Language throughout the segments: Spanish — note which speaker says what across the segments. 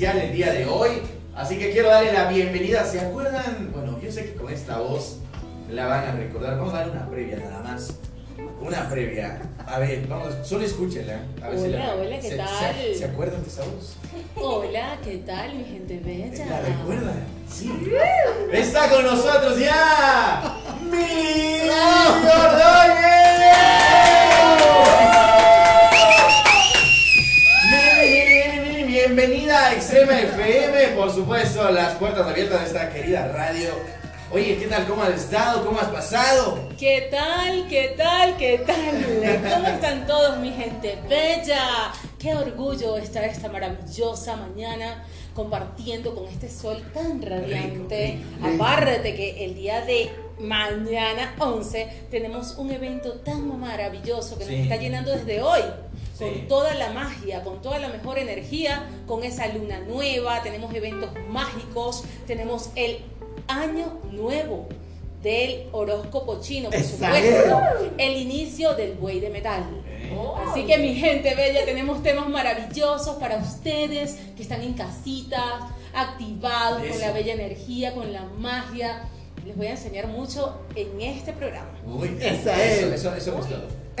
Speaker 1: especial el día de hoy. Así que quiero darle la bienvenida. ¿Se acuerdan? Bueno, yo sé que con esta voz la van a recordar. Vamos a dar una previa nada más. Una previa. A ver, vamos, solo escúchenla. A ver si
Speaker 2: Hola,
Speaker 1: la-
Speaker 2: hola, ¿qué
Speaker 1: se-
Speaker 2: tal?
Speaker 1: Se, ¿Se acuerdan de esa voz?
Speaker 2: Hola, ¿qué tal, mi gente bella?
Speaker 1: ¿La recuerdan? Sí. Está con nosotros ya. ¡Mi Ordóñez! Bienvenida a Extrema FM, por supuesto, las puertas abiertas de esta querida radio. Oye, ¿qué tal? ¿Cómo has estado? ¿Cómo has pasado?
Speaker 2: ¿Qué tal, qué tal, qué tal? ¿Cómo están todos, mi gente bella? Qué orgullo estar esta maravillosa mañana compartiendo con este sol tan radiante.
Speaker 1: Rico, rico.
Speaker 2: Aparte que el día de mañana 11 tenemos un evento tan maravilloso que
Speaker 1: Sí.
Speaker 2: nos está llenando desde hoy.
Speaker 1: Sí.
Speaker 2: Con toda la magia, con toda la mejor energía, con esa luna nueva, tenemos eventos mágicos, tenemos el año nuevo del horóscopo chino, por supuesto, el inicio del buey de metal.
Speaker 1: Eh,
Speaker 2: Así que mi gente bella, tenemos temas maravillosos para ustedes que están en casita, activados con
Speaker 1: Eso.
Speaker 2: la bella energía, con la magia. Les voy a enseñar mucho en este programa.
Speaker 1: Uy,
Speaker 3: Esa
Speaker 1: eso,
Speaker 3: es.
Speaker 1: eso, eso me gustó.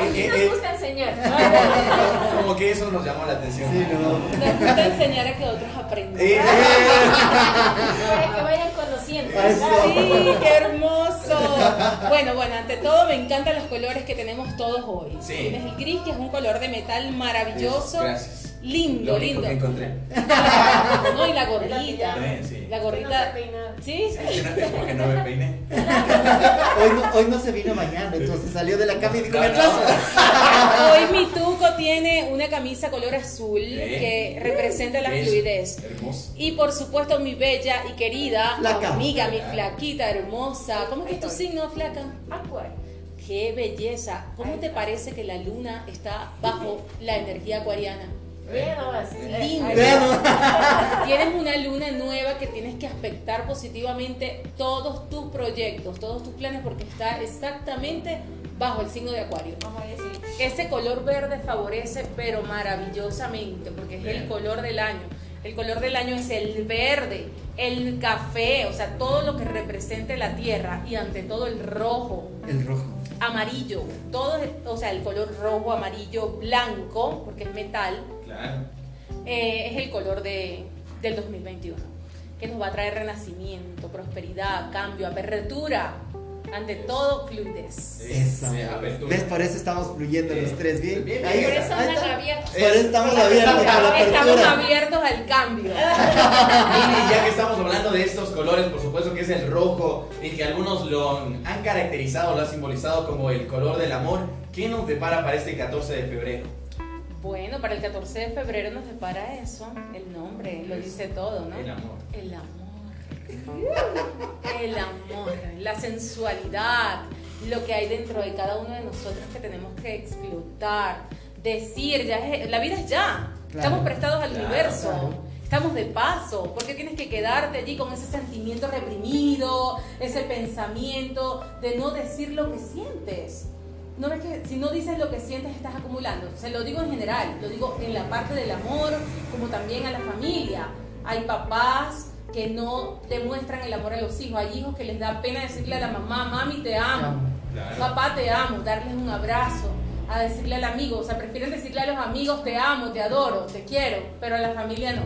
Speaker 1: Eh, eh,
Speaker 4: Nos
Speaker 1: eh,
Speaker 4: gusta enseñar.
Speaker 1: como, que eso nos llamó la atención.
Speaker 3: Sí, no.
Speaker 2: Nos gusta enseñar a que otros aprendan.
Speaker 1: Eh,
Speaker 4: Para que vayan conociendo.
Speaker 3: Eso.
Speaker 2: Sí, qué hermoso. Bueno, bueno, ante todo me encantan los colores que tenemos todos hoy.
Speaker 1: Sí.
Speaker 2: Tienes el gris, que es un color de metal maravilloso.
Speaker 1: Gracias.
Speaker 2: Lindo,
Speaker 1: Lo
Speaker 2: lindo.
Speaker 1: que encontré.
Speaker 2: No, y la gorrita.
Speaker 1: Sí.
Speaker 2: La
Speaker 4: no
Speaker 2: gorrita. Sí,
Speaker 1: Es que no- es porque no me peiné.
Speaker 3: Hoy no, hoy no se vino mañana, entonces salió de la cama y dijo,
Speaker 1: No.
Speaker 2: Hoy mi tuco tiene una camisa color azul
Speaker 1: Eh.
Speaker 2: que representa la fluidez.
Speaker 1: Hermoso.
Speaker 2: Y por supuesto mi bella y querida
Speaker 3: Flaca.
Speaker 2: amiga, mi flaquita hermosa. ¿Cómo es que es tu signo, flaca?
Speaker 4: Acuario.
Speaker 2: Qué belleza. ¿Cómo te parece que la luna está bajo la energía acuariana? Lindo. Tienes una luna nueva que tienes que aspectar positivamente todos tus proyectos, todos tus planes, porque está exactamente bajo el signo de Acuario.
Speaker 4: Vamos a decir.
Speaker 2: Ese color verde favorece, pero maravillosamente, porque es
Speaker 1: Bien.
Speaker 2: el color del año. El color del año es el verde, el café, o sea, todo lo que represente la tierra y ante todo el rojo,
Speaker 3: El rojo.
Speaker 2: amarillo, todo, o sea, el color rojo, amarillo, blanco, porque es metal,
Speaker 1: Claro.
Speaker 2: eh, es el color de, del 2021, que nos va a traer renacimiento, prosperidad, cambio, apertura, ante todo fluidez.
Speaker 3: ¿Ves? Por eso estamos fluyendo
Speaker 1: Sí.
Speaker 3: los tres bien.
Speaker 1: Bien,
Speaker 3: Ahí
Speaker 1: bien.
Speaker 4: Por
Speaker 3: está,
Speaker 4: eso
Speaker 3: ahí está.
Speaker 4: abiertos.
Speaker 3: Por eso estamos abiertos la
Speaker 2: Estamos abiertos al cambio.
Speaker 1: Y ya que estamos hablando de estos colores, por supuesto que es el rojo y que algunos lo han caracterizado, lo han simbolizado como el color del amor, ¿qué nos depara para este 14 de febrero?
Speaker 2: Bueno, para el 14 de febrero nos depara eso, el nombre, lo dice todo, ¿no?
Speaker 1: El amor.
Speaker 2: El amor. El amor, la sensualidad, lo que hay dentro de cada uno de nosotros que tenemos que explotar, decir, ya es- la vida es ya.
Speaker 3: Claro.
Speaker 2: Estamos prestados al
Speaker 1: Claro,
Speaker 2: universo.
Speaker 3: claro.
Speaker 2: Estamos de paso, ¿por qué tienes que quedarte allí con ese sentimiento reprimido, ese pensamiento de no decir lo que sientes? No ves que si no dices lo que sientes estás acumulando. Se lo digo en general, lo digo en la parte del amor, como también a la familia. Hay papás que no demuestran el amor a los hijos. Hay hijos que les da pena decirle a la mamá, mami te amo,
Speaker 1: Claro.
Speaker 2: papá te amo, darles un abrazo, a decirle al amigo. O sea, prefieren decirle a los amigos te amo, te adoro, te quiero, pero a la familia no.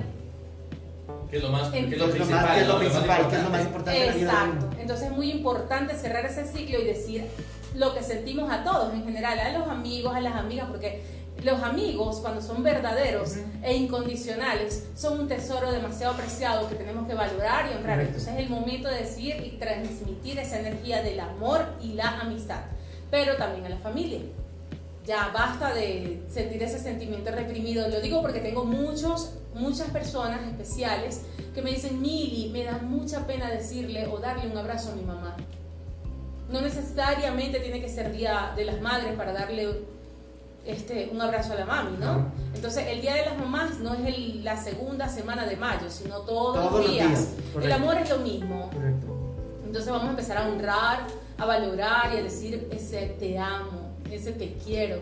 Speaker 1: ¿Qué es lo más, qué es
Speaker 2: ¿Qué
Speaker 1: lo
Speaker 3: ¿Qué es lo
Speaker 1: principal?
Speaker 3: más, qué es lo
Speaker 1: ¿no?
Speaker 3: principal? ¿Qué es lo más
Speaker 1: importante.
Speaker 2: Exacto. Entonces es muy importante cerrar ese ciclo y decir lo que sentimos a todos en general, a los amigos, a las amigas, porque los amigos, cuando son verdaderos e incondicionales, son un tesoro demasiado preciado que tenemos que valorar y honrar.
Speaker 3: Correcto.
Speaker 2: Entonces es el momento de decir y transmitir esa energía del amor y la amistad, pero también a la familia. Ya basta de sentir ese sentimiento reprimido. Lo digo porque tengo muchos, muchas personas especiales que me dicen, Mili, me da mucha pena decirle o darle un abrazo a mi mamá. No necesariamente tiene que ser Día de las Madres para darle este, un abrazo a la mami, ¿no? Entonces, el Día de las Mamás no es el- la segunda semana de mayo, sino todos,
Speaker 3: Todos
Speaker 2: los
Speaker 3: los
Speaker 2: días.
Speaker 3: días,
Speaker 2: el amor es lo mismo.
Speaker 3: Correcto.
Speaker 2: Entonces vamos a empezar a honrar, a valorar y a decir ese te amo, ese te quiero,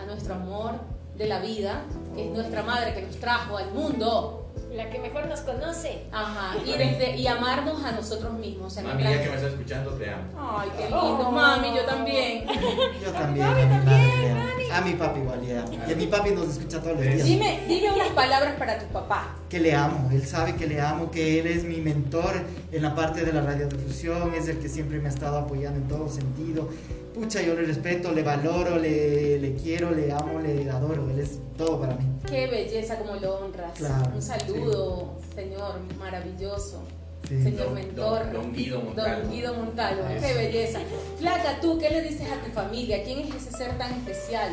Speaker 2: a nuestro amor de la vida, que es nuestra madre que nos trajo al mundo.
Speaker 4: La que mejor nos conoce.
Speaker 2: Ajá, y, desde- y amarnos a nosotros mismos. en
Speaker 1: Mami,
Speaker 2: plan-
Speaker 1: ya que me estás escuchando, te amo.
Speaker 2: Ay, qué lindo, mami, yo también.
Speaker 3: Yo también, a mi madre le amo. A mi papi igual le amo. Y a mi papi nos escucha todos los días.
Speaker 2: Dime, dime unas palabras para tu papá.
Speaker 3: que le amo, él sabe que le amo, que él es mi mentor en la parte de la radiodifusión, es el que siempre me ha estado apoyando en todo sentido. Pucha, yo le respeto, le valoro, le, le quiero, le amo, le adoro, él es todo para mí.
Speaker 2: Qué belleza como lo honras.
Speaker 3: Claro,
Speaker 2: Un saludo, señor, maravilloso.
Speaker 3: Sí.
Speaker 2: Señor
Speaker 1: Don-
Speaker 2: mentor.
Speaker 1: don- don Guido Montalvo.
Speaker 2: Don Guido Montalvo, qué belleza. Flaca, tú, ¿qué le dices a tu familia? ¿Quién es ese ser tan especial?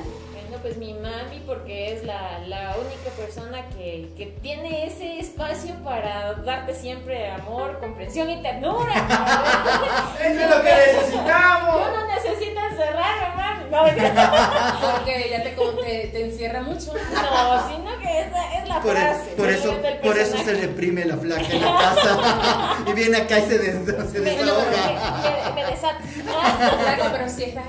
Speaker 4: Bueno, pues mi mami, porque es la, la única persona que, que tiene ese espacio para darte siempre amor, comprensión y ternura.
Speaker 1: ¡Eso es lo que necesitamos!
Speaker 4: Yo no necesito encerrarme, mami. No.
Speaker 2: Porque ella te, te, te encierra mucho.
Speaker 4: no, sino que esa es la
Speaker 3: Por,
Speaker 4: frase.
Speaker 3: por eso, por eso se reprime la flaca en la casa y viene acá y se, des- se desahoga.
Speaker 4: me- me- me desata.
Speaker 2: Flaca, pero sí estás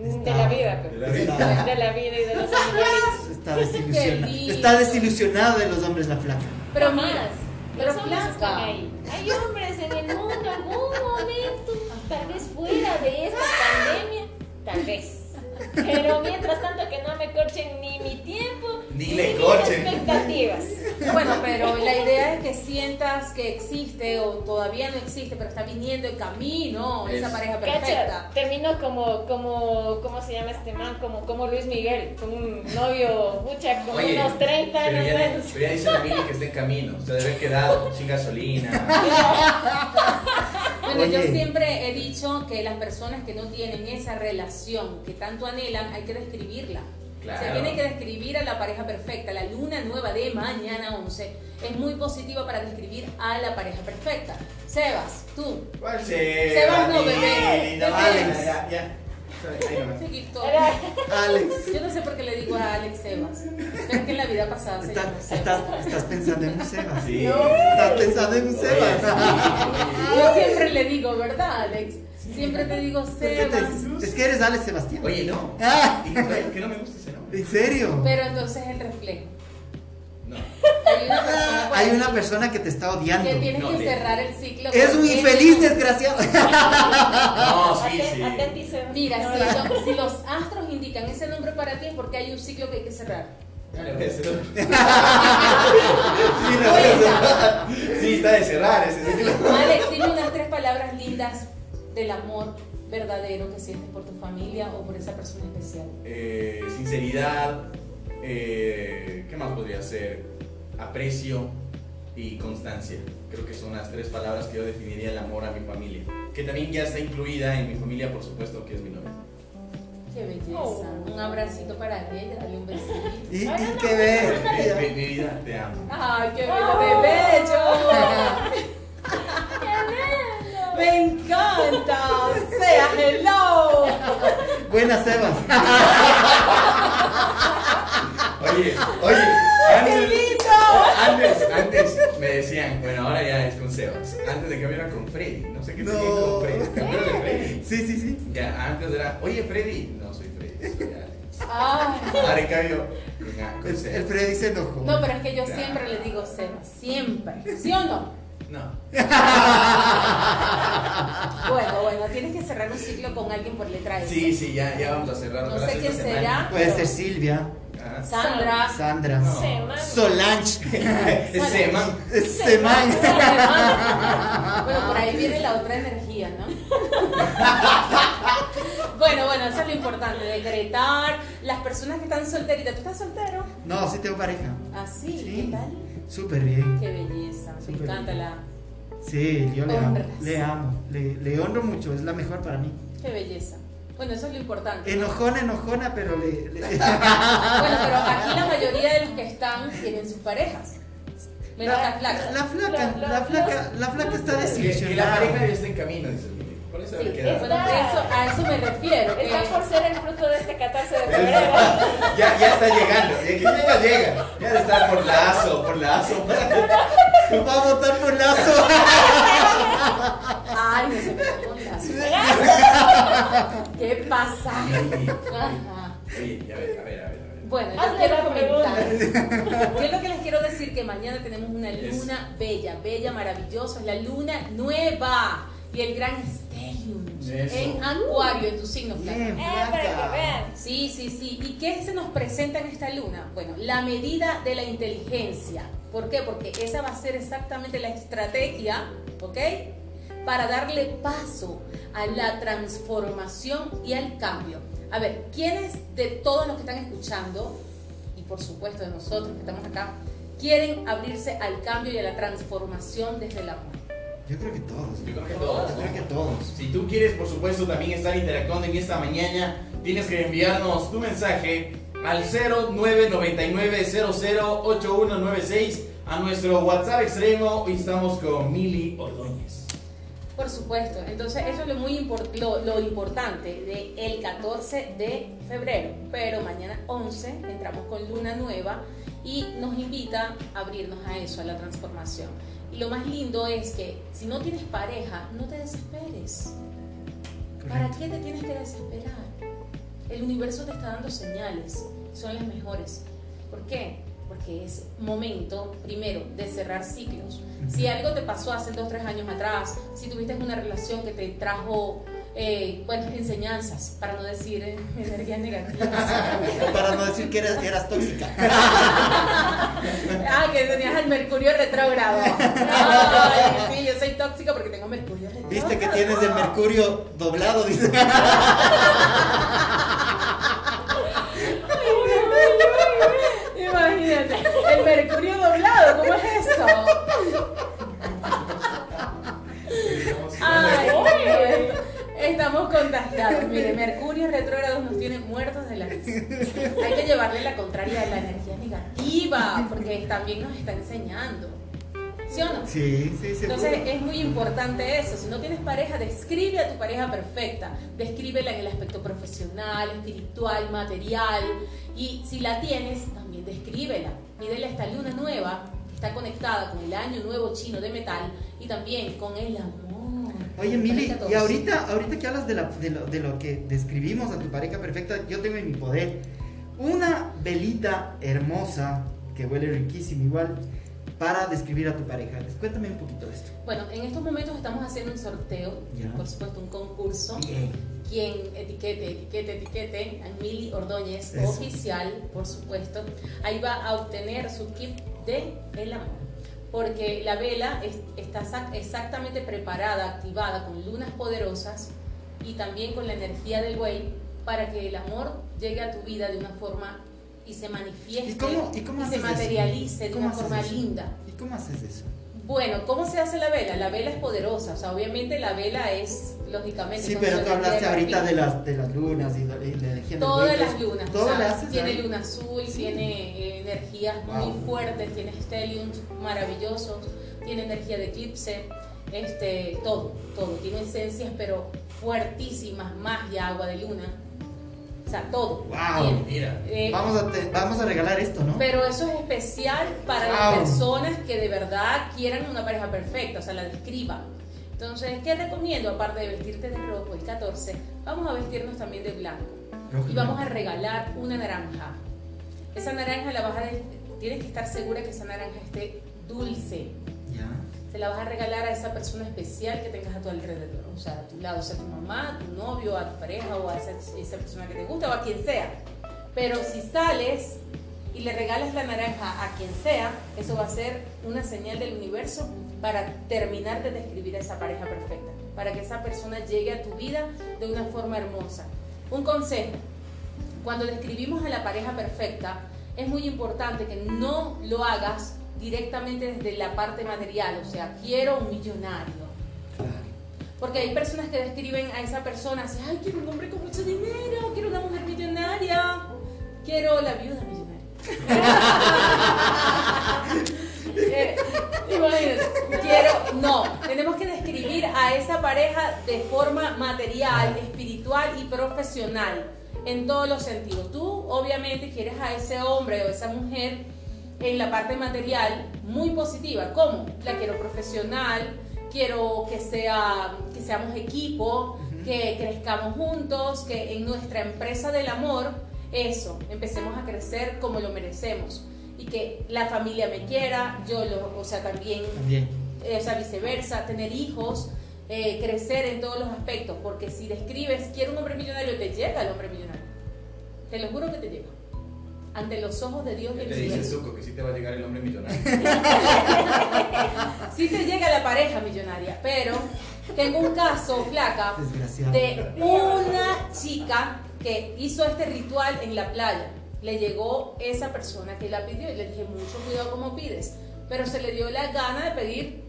Speaker 4: De la vida,
Speaker 1: De
Speaker 4: pero.
Speaker 1: la
Speaker 3: Está,
Speaker 1: vida.
Speaker 4: De la vida y de los animalitos.
Speaker 3: está desilusionada. Está desilusionada de los hombres la flaca.
Speaker 2: Pero
Speaker 4: Jamás.
Speaker 2: mira,
Speaker 4: Los
Speaker 2: pero
Speaker 4: hombres están
Speaker 2: flaca.
Speaker 4: ahí. Hay hombres en el mundo, algún momento, tal vez fuera de esta pandemia, tal vez. Pero mientras tanto que no me corchen ni mi tiempo,
Speaker 1: Ni le
Speaker 4: mis
Speaker 1: corchen.
Speaker 4: expectativas.
Speaker 2: Bueno, pero la idea es que sientas que existe o todavía no existe, pero está viniendo en camino esa
Speaker 1: Es-
Speaker 2: pareja
Speaker 4: Cacha,
Speaker 2: perfecta.
Speaker 4: termino como, como, ¿cómo se llama este man? Como, como Luis Miguel, con un novio, pucha, con
Speaker 1: Oye,
Speaker 4: unos 30
Speaker 1: pero
Speaker 4: años
Speaker 1: ya,
Speaker 4: menos.
Speaker 1: pero ya dice la Mili que está en camino. Se debe haber quedado sin gasolina.
Speaker 2: Bueno, yo siempre he dicho que las personas que no tienen esa relación que tanto anhelan, hay que describirla.
Speaker 1: Claro.
Speaker 2: Se tiene que describir a la pareja perfecta. La luna nueva de mañana 11 es muy positiva para describir a la pareja perfecta. Sebas, tú.
Speaker 1: ¿Cuál se?
Speaker 2: Sebas no, bebé.
Speaker 1: No,
Speaker 2: Bebé.
Speaker 1: ya, ya.
Speaker 3: Alex,
Speaker 2: Yo no sé por qué le digo a Alex Sebas, pero es que en la vida pasada se Sebas.
Speaker 3: estás, estás pensando en un Sebas.
Speaker 1: Sí.
Speaker 3: Estás pensando en un Sebas.
Speaker 2: Yo siempre le digo, ¿verdad, Alex? Siempre te digo
Speaker 3: ¿Por qué te-
Speaker 2: Sebas.
Speaker 3: Es que eres Alex Sebastián.
Speaker 1: Oye, no.
Speaker 3: Ah,
Speaker 1: que no me gusta ese nombre.
Speaker 3: ¿En serio?
Speaker 2: Pero entonces el reflejo.
Speaker 1: No.
Speaker 2: Hay una persona por
Speaker 3: Hay una persona que te está odiando.
Speaker 2: que tienes
Speaker 1: No,
Speaker 2: que cerrar el ciclo.
Speaker 3: Es un infeliz desgraciado.
Speaker 1: No, sí, sí.
Speaker 2: Mira,
Speaker 4: No,
Speaker 2: si,
Speaker 4: no.
Speaker 2: si los astros indican ese nombre para ti es porque hay un ciclo que hay que cerrar.
Speaker 1: Dale, pues. Sí, está de cerrar ese ciclo.
Speaker 2: Alex, dime unas tres palabras lindas del amor verdadero que sientes por tu familia o por esa persona especial.
Speaker 1: Eh, sinceridad. eh, ¿Qué más podría ser? Aprecio y constancia. Creo que son las tres palabras que yo definiría el amor a mi familia. Que también ya está incluida en mi familia, por supuesto, que es mi novia.
Speaker 2: Qué belleza.
Speaker 4: Oh.
Speaker 2: Un abracito para ella, dale un besito.
Speaker 3: Y,
Speaker 4: Ay,
Speaker 3: y
Speaker 4: no,
Speaker 3: qué
Speaker 4: no,
Speaker 1: Mi, mi vida, te amo.
Speaker 2: Ay, qué bello, de bello. Me encanta. Sea hello.
Speaker 3: Buenas Sebas.
Speaker 1: Oye, oye,
Speaker 2: ¡Qué
Speaker 1: antes, antes, antes me decían, bueno, ahora ya es con Sebas. Antes de que hubiera con Freddy, no sé qué
Speaker 3: No.
Speaker 1: tenía con Freddy. ¿Te acuerdas de Freddy?
Speaker 3: Sí, sí, sí.
Speaker 1: Ya, antes era, oye Freddy, no soy Freddy, soy Alex.
Speaker 2: Ay.
Speaker 1: Ahora en cambio,
Speaker 3: El,
Speaker 1: Sebas.
Speaker 3: el Freddy se enojó.
Speaker 2: No, pero es que yo
Speaker 1: Ya.
Speaker 2: siempre le digo Seba, siempre. ¿Sí o no?
Speaker 1: No.
Speaker 2: Bueno, bueno, tienes que cerrar un ciclo con alguien por letra S.
Speaker 1: Sí, sí, ya, ya vamos a cerrar.
Speaker 2: No sé quién será.
Speaker 3: Puede ser Silvia,
Speaker 1: Ajá.
Speaker 2: Sandra.
Speaker 3: Sandra,
Speaker 1: No.
Speaker 4: Semana.
Speaker 3: Solange,
Speaker 1: Seman.
Speaker 3: Semán.
Speaker 2: Bueno, por ahí viene la otra energía, ¿no? Bueno, bueno, eso es lo importante, decretar. Las personas que están solteritas, ¿tú estás soltero?
Speaker 3: No, sí tengo pareja.
Speaker 2: Así,
Speaker 3: Sí.
Speaker 2: ¿qué tal?
Speaker 3: Súper bien.
Speaker 2: Qué belleza, me encanta
Speaker 3: bien.
Speaker 2: la...
Speaker 3: Sí, yo le amo. Le amo. Le, le honro mucho. Es la mejor para mí.
Speaker 2: Qué belleza. Bueno, eso es lo importante.
Speaker 3: Enojona, enojona, pero le. le-
Speaker 2: Bueno, pero aquí la mayoría de los que están tienen sus parejas. Menos la flaca.
Speaker 3: La flaca, la flaca, la flaca está
Speaker 1: Que, que la
Speaker 3: desilusionada.
Speaker 1: pareja ya está en camino, dice Por eso
Speaker 2: Sí,
Speaker 1: queda.
Speaker 2: bueno, a eso, a eso me refiero.
Speaker 4: Está por ser el fruto de este 14 de febrero.
Speaker 1: Ya, ya está llegando. Ya que llega. Ya estar por lazo, por lazo.
Speaker 3: Va a votar por lazo.
Speaker 2: Ay, no se me con lazo. ¿Qué pasa?
Speaker 1: Ya ver, a ver, a ver, a ver.
Speaker 2: Bueno, yo quiero comentar. Yo lo que les quiero decir que mañana tenemos una luna bella, bella, maravillosa, es la luna nueva y el gran Stellium en Acuario, en tu signo
Speaker 3: Bien.
Speaker 4: Eh.
Speaker 2: Sí, sí, sí. ¿Y qué se nos presenta en esta luna? Bueno, la medida de la inteligencia. ¿Por qué? Porque esa va a ser exactamente la estrategia, ¿ok? Para darle paso a la transformación y al cambio. A ver, ¿quiénes de todos los que están escuchando, y por supuesto de nosotros que estamos acá, quieren abrirse al cambio y a la transformación desde el amor?
Speaker 3: Yo creo que todos.
Speaker 1: Yo creo que
Speaker 3: Yo
Speaker 1: todos,
Speaker 3: creo
Speaker 1: ¿no?
Speaker 3: que todos.
Speaker 1: Si tú quieres, por supuesto, también estar interactuando en esta mañana, tienes que enviarnos tu mensaje al 0999-008196 a nuestro WhatsApp extremo y estamos con Mili Ordóñez.
Speaker 2: Por supuesto, entonces eso es lo muy impor- lo, lo importante del el 14 de febrero, pero mañana 11 entramos con luna nueva y nos invita a abrirnos a eso, a la transformación. Y lo más lindo es que si no tienes pareja, no te desesperes. ¿Para qué te tienes que desesperar? El universo te está dando señales, son las mejores. ¿Por qué? Porque es momento, primero, de cerrar ciclos. Si algo te pasó hace dos, tres años atrás, si tuviste una relación que te trajo, eh, bueno, enseñanzas, para no decir eh, energías negativas.
Speaker 3: Para no decir que eras, eras tóxica.
Speaker 2: ah, que tenías el mercurio retrógrado. Ay, sí, yo soy tóxica porque tengo mercurio retrógrado.
Speaker 3: Viste que tienes el mercurio doblado, dice.
Speaker 2: Imagínate, el mercurio doblado, ¿cómo es eso? Ay. Estamos contagiados. Mire, Mercurio retrógrado nos tiene muertos de la risa. Hay que llevarle la contraria a la energía negativa, porque también nos está enseñando. ¿Sí o no?
Speaker 3: Sí, sí, seguro.
Speaker 2: Entonces es muy importante eso. Si no tienes pareja, describe a tu pareja perfecta. Descríbela en el aspecto profesional, espiritual, material. Y si la tienes, también descríbela. Mídele esta luna nueva que está conectada con el año nuevo chino de metal y también con el amor.
Speaker 3: Oye, Mili, y ahorita, ahorita que hablas de, la- de lo, de lo que describimos a tu pareja perfecta, yo tengo en mi poder una velita hermosa que huele riquísimo igual para describir a tu pareja. Cuéntame un poquito de esto.
Speaker 2: Bueno, en estos momentos estamos haciendo un sorteo,
Speaker 3: Ya.
Speaker 2: por supuesto un concurso.
Speaker 3: Bien.
Speaker 2: quien etiquete, etiquete, etiquete a Mili Ordóñez
Speaker 3: Eso.
Speaker 2: oficial, por supuesto, ahí va a obtener su kit de el amor. Porque la vela es- está exac- exactamente preparada, activada con lunas poderosas y también con la energía del buey para que el amor llegue a tu vida de una forma y se manifieste
Speaker 3: ¿Y cómo- y cómo
Speaker 2: se
Speaker 3: eso?
Speaker 2: materialice de
Speaker 3: ¿Cómo
Speaker 2: una forma
Speaker 3: eso?
Speaker 2: linda.
Speaker 3: ¿Y cómo haces eso?
Speaker 2: Bueno, ¿cómo se hace la vela? La vela es poderosa, o sea, obviamente la vela es, lógicamente...
Speaker 3: Sí, pero tú hablaste ahorita de las, de las lunas y de, de la energía
Speaker 2: Todas las lunas. O sea, tiene luna azul,
Speaker 3: Sí.
Speaker 2: tiene eh, energías muy fuertes, tiene stelliums maravillosos, tiene energía de eclipse, este, todo, todo. Tiene esencias, pero fuertísimas, magia, agua de luna. O sea, todo.
Speaker 3: Wow.
Speaker 1: Mira.
Speaker 2: Eh,
Speaker 3: Vamos a, te- vamos a regalar esto, ¿no?
Speaker 2: pero eso es especial para las
Speaker 3: Wow.
Speaker 2: personas que de verdad quieran una pareja perfecta, o sea, la describan. Entonces, ¿qué recomiendo? Aparte de vestirte de rojo el 14, vamos a vestirnos también de blanco.
Speaker 3: Rojo
Speaker 2: Y vamos a regalar una naranja. Esa naranja la vas a... Tienes que estar segura que esa naranja esté dulce.
Speaker 3: Ya.
Speaker 2: Se la vas a regalar a esa persona especial que tengas a tu alrededor. O sea, a tu lado, sea tu mamá, tu novio, a tu pareja o a esa, esa persona que te gusta o a quien sea. Pero si sales y le regalas la naranja a quien sea, eso va a ser una señal del universo para terminar de describir a esa pareja perfecta. Para que esa persona llegue a tu vida de una forma hermosa. Un consejo. Cuando describimos a la pareja perfecta, es muy importante que no lo hagas directamente desde la parte material, o sea, quiero un millonario. Porque hay personas que describen a esa persona así, ay, quiero un hombre con mucho dinero, quiero una mujer millonaria, quiero la viuda millonaria. Eh, quiero, no, tenemos que describir a esa pareja de forma material, espiritual y profesional, en todos los sentidos. Tú obviamente quieres a ese hombre o esa mujer en la parte material muy positiva. ¿Cómo? La quiero profesional, quiero que, sea, que seamos equipo, que crezcamos juntos, que en nuestra empresa del amor eso, empecemos a crecer como lo merecemos y que la familia me quiera, yo lo, o sea, también,
Speaker 3: También.
Speaker 2: eh, o sea, viceversa, tener hijos, eh, crecer en todos los aspectos, porque si describes, quiero un hombre millonario, te llega el hombre millonario. Te lo juro que te llega. Ante los ojos de Dios y
Speaker 1: ¿Qué
Speaker 2: el
Speaker 1: te dice
Speaker 2: cielo.
Speaker 1: Zuko? Que sí te va a llegar el hombre millonario.
Speaker 2: Sí te llega la pareja millonaria, pero tengo un caso, flaca, de una chica que hizo este ritual en la playa. Le llegó esa persona que la pidió y le dije, mucho cuidado como pides. Pero se le dio la gana de pedir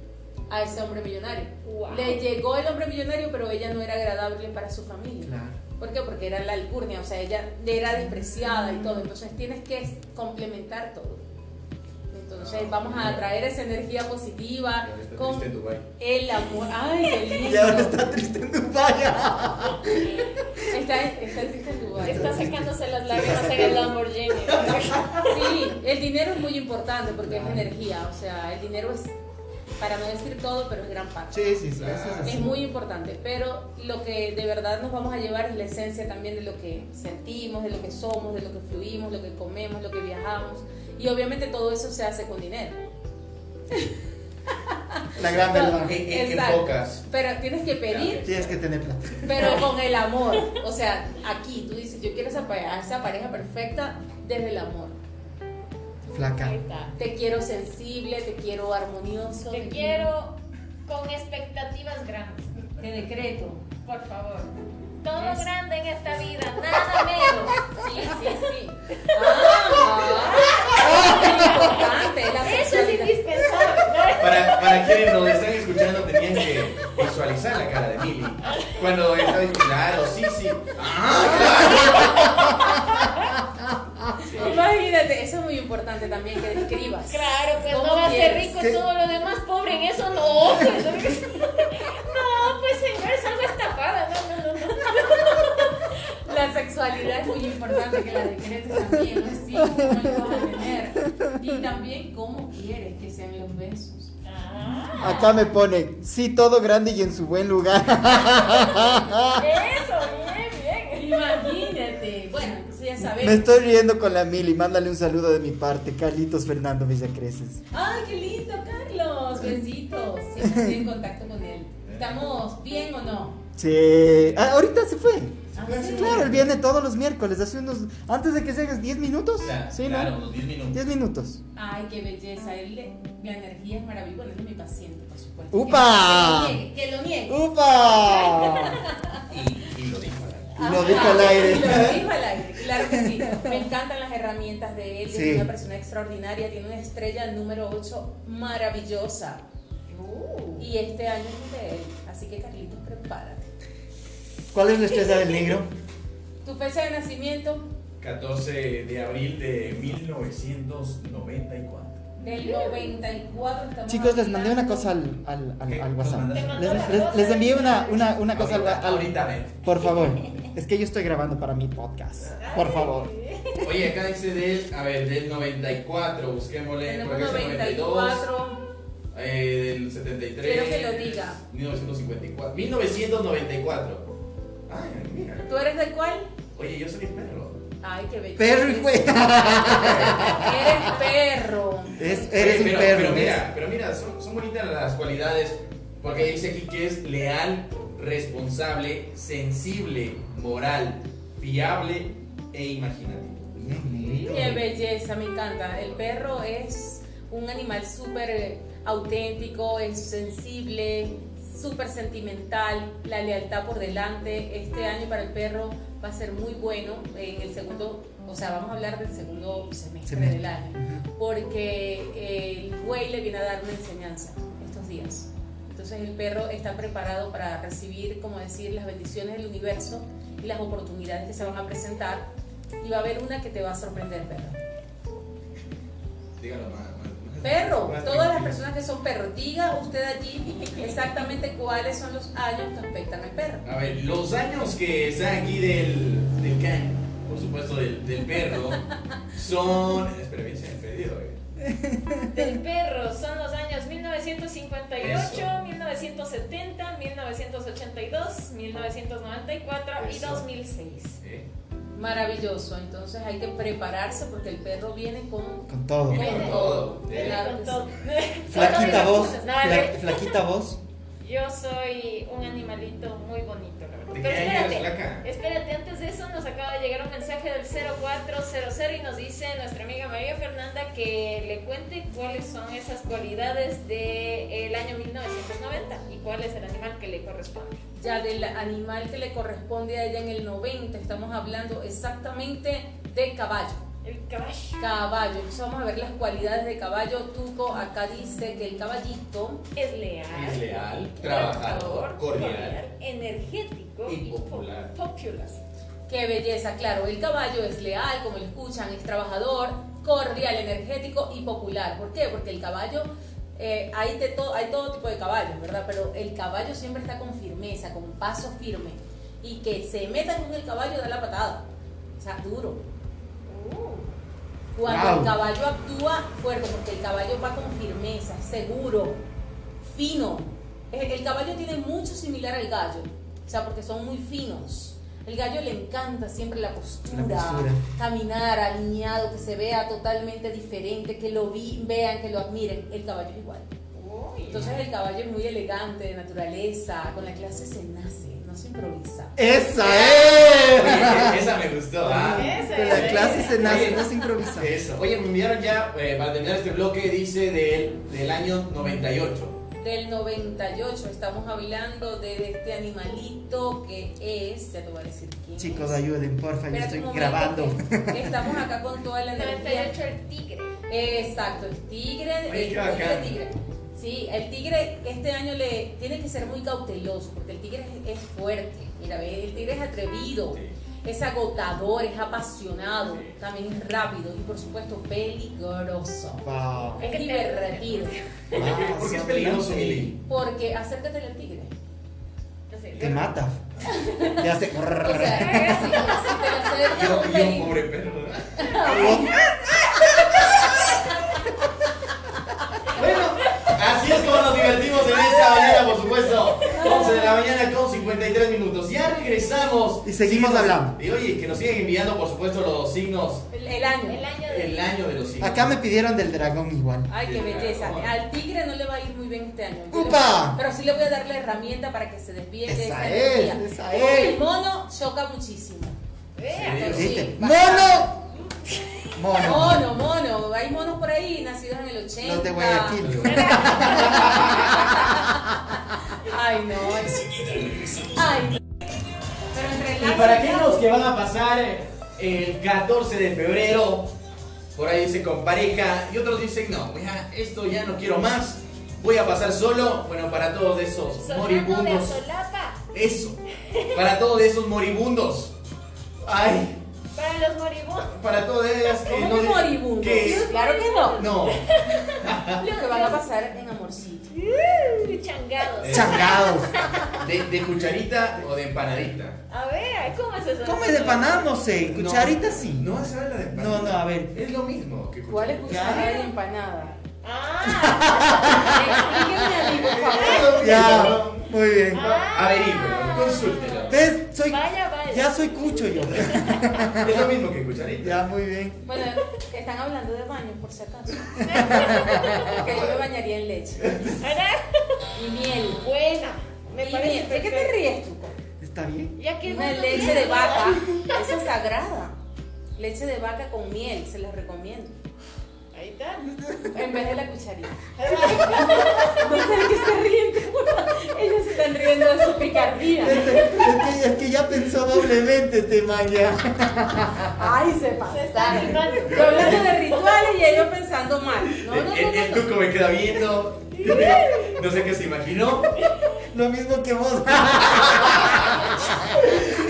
Speaker 2: a ese hombre millonario.
Speaker 4: Wow.
Speaker 2: Le llegó el hombre millonario, pero ella no era agradable para su familia.
Speaker 3: Claro.
Speaker 2: ¿Por qué? Porque era la alcurnia, o sea, ella era despreciada y todo. Entonces tienes que complementar todo. Entonces vamos a atraer esa energía positiva
Speaker 1: está
Speaker 2: con
Speaker 1: triste en Dubái.
Speaker 2: el amor. ¡Ay, qué lindo!
Speaker 3: Y ahora está triste en Dubái.
Speaker 2: Está, está triste en Dubái.
Speaker 4: Está sacándose las lágrimas en el Lamborghini.
Speaker 2: Sí, el dinero es muy importante porque es energía. O sea, el dinero es, para no decir todo, pero es gran parte.
Speaker 3: Sí, sí, sí. Es
Speaker 2: muy importante, pero lo que de verdad nos vamos a llevar es la esencia también de lo que sentimos, de lo que somos, de lo que fluimos, lo que comemos, lo que viajamos. Y obviamente todo eso se hace con dinero.
Speaker 3: La gran verdad.
Speaker 1: En, en- en
Speaker 2: Exacto.
Speaker 1: pocas.
Speaker 2: Pero tienes que pedir,
Speaker 3: Tienes que tener plata.
Speaker 2: pero con el amor. O sea, aquí tú dices, yo quiero esa, esa pareja perfecta desde el amor.
Speaker 3: Flaca.
Speaker 4: Ahí está.
Speaker 2: Te quiero sensible, te quiero armonioso.
Speaker 4: Te quiero con expectativas grandes.
Speaker 2: Te decreto.
Speaker 4: Por favor. Todo
Speaker 2: Es-
Speaker 4: grande en esta vida, nada
Speaker 2: quieres que sean los besos.
Speaker 4: Ah,
Speaker 3: Acá me pone, sí, todo grande y en su buen lugar.
Speaker 4: eso, bien, bien.
Speaker 2: Imagínate. Bueno, entonces ya sabes.
Speaker 3: Me estoy riendo con la Mili. Mándale un saludo de mi parte. Carlitos Fernando Villacreces.
Speaker 2: Ay, qué lindo, Carlos. Besitos. Siempre estoy en contacto con él. ¿Estamos bien o no?
Speaker 3: Sí. Ah, ahorita se fue.
Speaker 2: Ah, sí.
Speaker 3: Claro, él viene todos los miércoles. Hace unos. Antes de que llegues, 10 minutos.
Speaker 1: Claro,
Speaker 3: Sí,
Speaker 1: claro,
Speaker 3: ¿no?
Speaker 1: unos 10 minutos.
Speaker 3: 10 minutos.
Speaker 2: Ay, qué belleza. Él, le- la energía es maravillosa. Él es mi paciente, por supuesto.
Speaker 3: ¡Upa!
Speaker 2: Que, lo niegue.
Speaker 3: ¡Upa!
Speaker 1: Y, y lo dijo. ¿verdad?
Speaker 3: Y lo dijo al aire.
Speaker 2: Y lo dijo al aire, claro que sí. Me encantan las herramientas de él.
Speaker 3: Sí.
Speaker 2: Es una persona extraordinaria. Tiene una estrella número 8 maravillosa.
Speaker 4: Uh,
Speaker 2: Y este año es de él. Así que, Carlitos, prepárate.
Speaker 3: ¿Cuál es la estrella del negro?
Speaker 2: Tu fecha de nacimiento
Speaker 1: 14 de abril de 1994.
Speaker 2: del 94. estamos
Speaker 3: Chicos, les mandé una cosa al, al, al, al WhatsApp. Les, les- les envié una, una, una cosa al,
Speaker 1: Ahorita,
Speaker 3: al-
Speaker 1: ahorita ven.
Speaker 3: Por favor. Es que yo estoy grabando para mi podcast. Por favor.
Speaker 1: Oye, acá dice del, a ver, del 94, busquémosle, porque es el 92,
Speaker 2: 94.
Speaker 1: eh, del 73.
Speaker 2: Quiero que lo diga.
Speaker 1: 1954. 1994. Ay, mira.
Speaker 2: ¿Tú eres del cual?
Speaker 1: Oye, yo soy perro.
Speaker 2: Ay, qué bello.
Speaker 3: Perro y güey.
Speaker 2: Eres perro.
Speaker 3: Es- eres
Speaker 1: pero,
Speaker 3: perro.
Speaker 1: Pero mira, pero mira, son, son bonitas las cualidades. Porque dice aquí que es leal, responsable, sensible, moral, fiable e imaginativo.
Speaker 2: Qué belleza, me encanta. El perro es un animal súper eh, auténtico, es sensible, súper sentimental, la lealtad por delante. Este año para el perro va a ser muy bueno en el segundo, o sea, vamos a hablar del segundo semestre
Speaker 3: Semestre.
Speaker 2: del año, porque el buey le viene a dar una enseñanza estos días. Entonces el perro está preparado para recibir, como decir, las bendiciones del universo y las oportunidades que se van a presentar. Y va a haber una que te va a sorprender, perro.
Speaker 1: Dígalo más.
Speaker 2: Perro,
Speaker 1: más
Speaker 2: todas las personas que son perros, diga usted allí exactamente cuáles son los años que afectan al perro.
Speaker 1: A ver, los años que están aquí del, del can, por supuesto del, del perro, son. Espera, bien, se me perdido, eh.
Speaker 4: Del perro son los años 1958,
Speaker 1: Eso.
Speaker 4: 1970, 1982, 1994 y
Speaker 1: Eso.
Speaker 4: 2006.
Speaker 1: ¿Eh?
Speaker 2: Maravilloso, entonces hay que prepararse porque el perro viene con,
Speaker 3: Con todo.
Speaker 2: Con todo.
Speaker 4: con.
Speaker 3: Flaquita voz. flaquita voz.
Speaker 4: Yo soy un animalito muy bonito, la verdad.
Speaker 1: ¿De
Speaker 4: Pero espérate, espérate, antes de eso nos acaba de llegar un mensaje del 0400 y nos dice nuestra amiga María Fernanda que le cuente cuáles son esas cualidades del año 1990 y cuál es el animal que le corresponde.
Speaker 2: Ya del animal que le corresponde a ella en el 90, estamos hablando exactamente de caballo.
Speaker 4: El caballo.
Speaker 2: Caballo, entonces vamos a ver las cualidades de caballo. Tuco acá dice que el caballito
Speaker 4: Es leal.
Speaker 1: Es leal, trabajador, cordial.
Speaker 4: energético
Speaker 1: y popular.
Speaker 4: po- popular.
Speaker 2: Qué belleza, claro. El caballo es leal, como lo escuchan, es trabajador, cordial, energético y popular. ¿Por qué? Porque el caballo, eh, hay, de to- hay todo tipo de caballos, ¿verdad? Pero el caballo siempre está con firmeza, con paso firme. Y que se meta con el caballo da la patada. O sea, duro. Cuando
Speaker 3: Wow.
Speaker 2: el caballo actúa fuerte, porque el caballo va con firmeza, seguro, fino. El, el caballo tiene mucho similar al gallo, o sea, porque son muy finos. El gallo le encanta siempre la postura,
Speaker 3: La postura.
Speaker 2: caminar alineado, que se vea totalmente diferente, que lo vi- vean, que lo admiren. El caballo es igual. Entonces el caballo es muy elegante, de naturaleza, con la clase se nace, no se improvisa.
Speaker 3: ¡Esa es!
Speaker 1: Oye, esa me gustó, ¿ah?
Speaker 4: Esa
Speaker 3: Con la clase se nace,
Speaker 1: Oye.
Speaker 3: no se improvisa.
Speaker 1: Eso. Oye, me enviaron ya, eh, para terminar este bloque, dice del, del año 98.
Speaker 2: Del 98 estamos hablando de este animalito que es, ya te voy a decir quién.
Speaker 3: Chicos,
Speaker 2: es.
Speaker 3: ayuden, porfa, yo estoy grabando.
Speaker 2: Estamos acá con toda la energía.
Speaker 4: 98 el tigre.
Speaker 2: Exacto, el tigre, el
Speaker 1: Oye,
Speaker 2: tigre,
Speaker 1: bacán.
Speaker 2: tigre. Sí, el tigre este año le tiene que ser muy cauteloso porque el tigre es, es fuerte. Mira, el tigre es atrevido,
Speaker 1: Sí.
Speaker 2: es agotador, es apasionado,
Speaker 1: Sí.
Speaker 2: también es rápido y por supuesto peligroso.
Speaker 3: Wow.
Speaker 2: Es divertido.
Speaker 1: ¿Por qué es peligroso, Mili?
Speaker 2: Porque acércate al tigre.
Speaker 3: Te mata. Te hace.
Speaker 2: O sea, si, si te
Speaker 1: Yo, pobre perro. Bueno, así es como nos divertimos en esta mañana, por supuesto. 11 de la mañana con 53 minutos. Ya regresamos.
Speaker 3: Y seguimos hablando.
Speaker 1: Y oye, que nos siguen enviando, por supuesto, los signos.
Speaker 2: el, el año.
Speaker 4: el año de
Speaker 1: El año de los signos.
Speaker 3: Acá me pidieron del dragón igual.
Speaker 2: Ay, qué
Speaker 1: El
Speaker 2: belleza. Al tigre no le va a ir muy bien este año. Yo le
Speaker 3: ¡Upa!
Speaker 2: pero sí le voy a dar la herramienta para que se desvíe de
Speaker 3: Esa
Speaker 2: esa
Speaker 3: es,
Speaker 2: energía.
Speaker 3: esa
Speaker 2: Porque
Speaker 3: es.
Speaker 2: el mono choca muchísimo.
Speaker 4: Vea,
Speaker 1: Sí.
Speaker 2: Sí,
Speaker 3: ¿Viste?
Speaker 2: bastante.
Speaker 3: ¡Mono! Mono.
Speaker 2: Mono, mono. Hay monos por ahí nacidos en el 80.
Speaker 3: Los de Guayaquil.
Speaker 2: Ay, no. Ay, pero
Speaker 1: Y para aquellos que van a pasar el 14 de febrero, por ahí dicen con pareja, y otros dicen, no, ya, esto ya no quiero más, voy a pasar solo. Bueno, para todos esos
Speaker 4: de
Speaker 1: moribundos,
Speaker 4: solapa.
Speaker 1: eso, para todos esos moribundos, ay,
Speaker 4: Para los moribundos.
Speaker 1: para todas ellas que
Speaker 2: ¿Cómo
Speaker 1: no
Speaker 2: moribundos?
Speaker 1: que-
Speaker 2: Claro que no.
Speaker 1: no,
Speaker 2: Lo que van a pasar en amorcito.
Speaker 4: Uh, changados.
Speaker 1: Eh.
Speaker 3: Changados.
Speaker 1: de, de cucharita o de empanadita.
Speaker 4: A ver, ¿cómo es eso?
Speaker 3: ¿Cómo es de panar? No sé. Cucharita sí.
Speaker 1: No vas a ver la de empanada.
Speaker 3: No, no, a ver.
Speaker 1: Es lo mismo que
Speaker 2: ¿Cuál es
Speaker 1: cucharita.
Speaker 2: de empanada?
Speaker 4: Ah,
Speaker 2: Explíquenme a mí, por favor.
Speaker 3: Ya, muy bien.
Speaker 4: Ah.
Speaker 1: Averígüelo, consúltelo.
Speaker 3: ¿Ves? Soy,
Speaker 4: vaya, vaya.
Speaker 3: Ya soy cucho yo.
Speaker 1: Es lo mismo que cucharita.
Speaker 3: Ya, muy bien.
Speaker 2: Bueno, están hablando de baño, por si acaso. que yo me bañaría en leche. Y miel.
Speaker 4: Buena. Me
Speaker 2: Y
Speaker 4: parece
Speaker 2: miel. ¿De qué te ríes tú?
Speaker 3: ¿Está bien?
Speaker 2: Una
Speaker 4: bueno,
Speaker 2: leche de vaca. Esa es sagrada. Leche de vaca con miel, se los recomiendo.
Speaker 4: Ahí está.
Speaker 2: En vez de la cucharita. No sé de qué se ríen. Ellos se están riendo de su picardía.
Speaker 3: Es, que, es que ya pensó doblemente este man ya.
Speaker 2: Ay, se. Yo hablando de rituales y ellos pensando mal. No, no, no,
Speaker 1: el, el tuco me queda viendo. No sé qué se imaginó.
Speaker 3: Lo mismo que vos.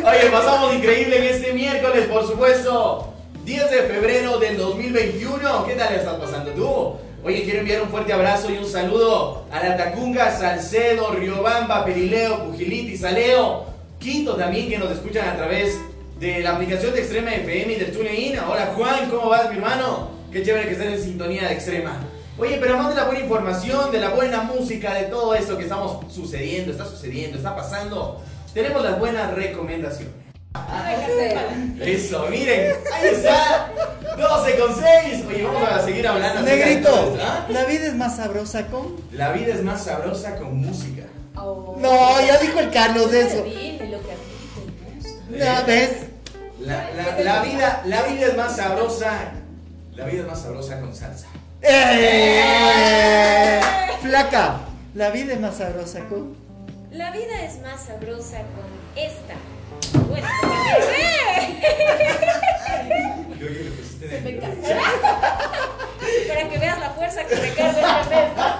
Speaker 1: Oye, pasamos increíble en este miércoles, por supuesto. 10 de febrero del 2021. ¿Qué tal estás pasando tú? Oye, quiero enviar un fuerte abrazo y un saludo a la Tacunga, Salcedo, Riobamba, Perileo, Pujiliti, Saleo, Quito también que nos escuchan a través de la aplicación de Extrema FM y del TuneIn. Hola Juan, ¿cómo vas mi hermano? Qué chévere que estés en sintonía de Extrema. Oye, pero más de la buena información, de la buena música, de todo esto que estamos sucediendo, está sucediendo, está pasando, tenemos las buenas recomendaciones. Eso, miren, ahí está. 12 con 6. Oye, vamos a seguir hablando. de
Speaker 3: Negrito,
Speaker 1: ¿ah?
Speaker 3: la vida es más sabrosa con.
Speaker 1: La vida es más sabrosa con música.
Speaker 2: Oh.
Speaker 3: No, ya dijo el Carlos eso.
Speaker 2: Dime lo que a ti te gusta.
Speaker 3: Ya ves.
Speaker 1: La, la- la vida, la vida es más sabrosa. La vida es más sabrosa con salsa.
Speaker 3: ¡Eh! Flaca, la vida es más sabrosa con.
Speaker 4: La vida es más sabrosa con esta. Bueno,
Speaker 1: Yo que le pusiste
Speaker 2: Se
Speaker 1: en
Speaker 2: me
Speaker 4: para que veas la fuerza que recarga esta mesa.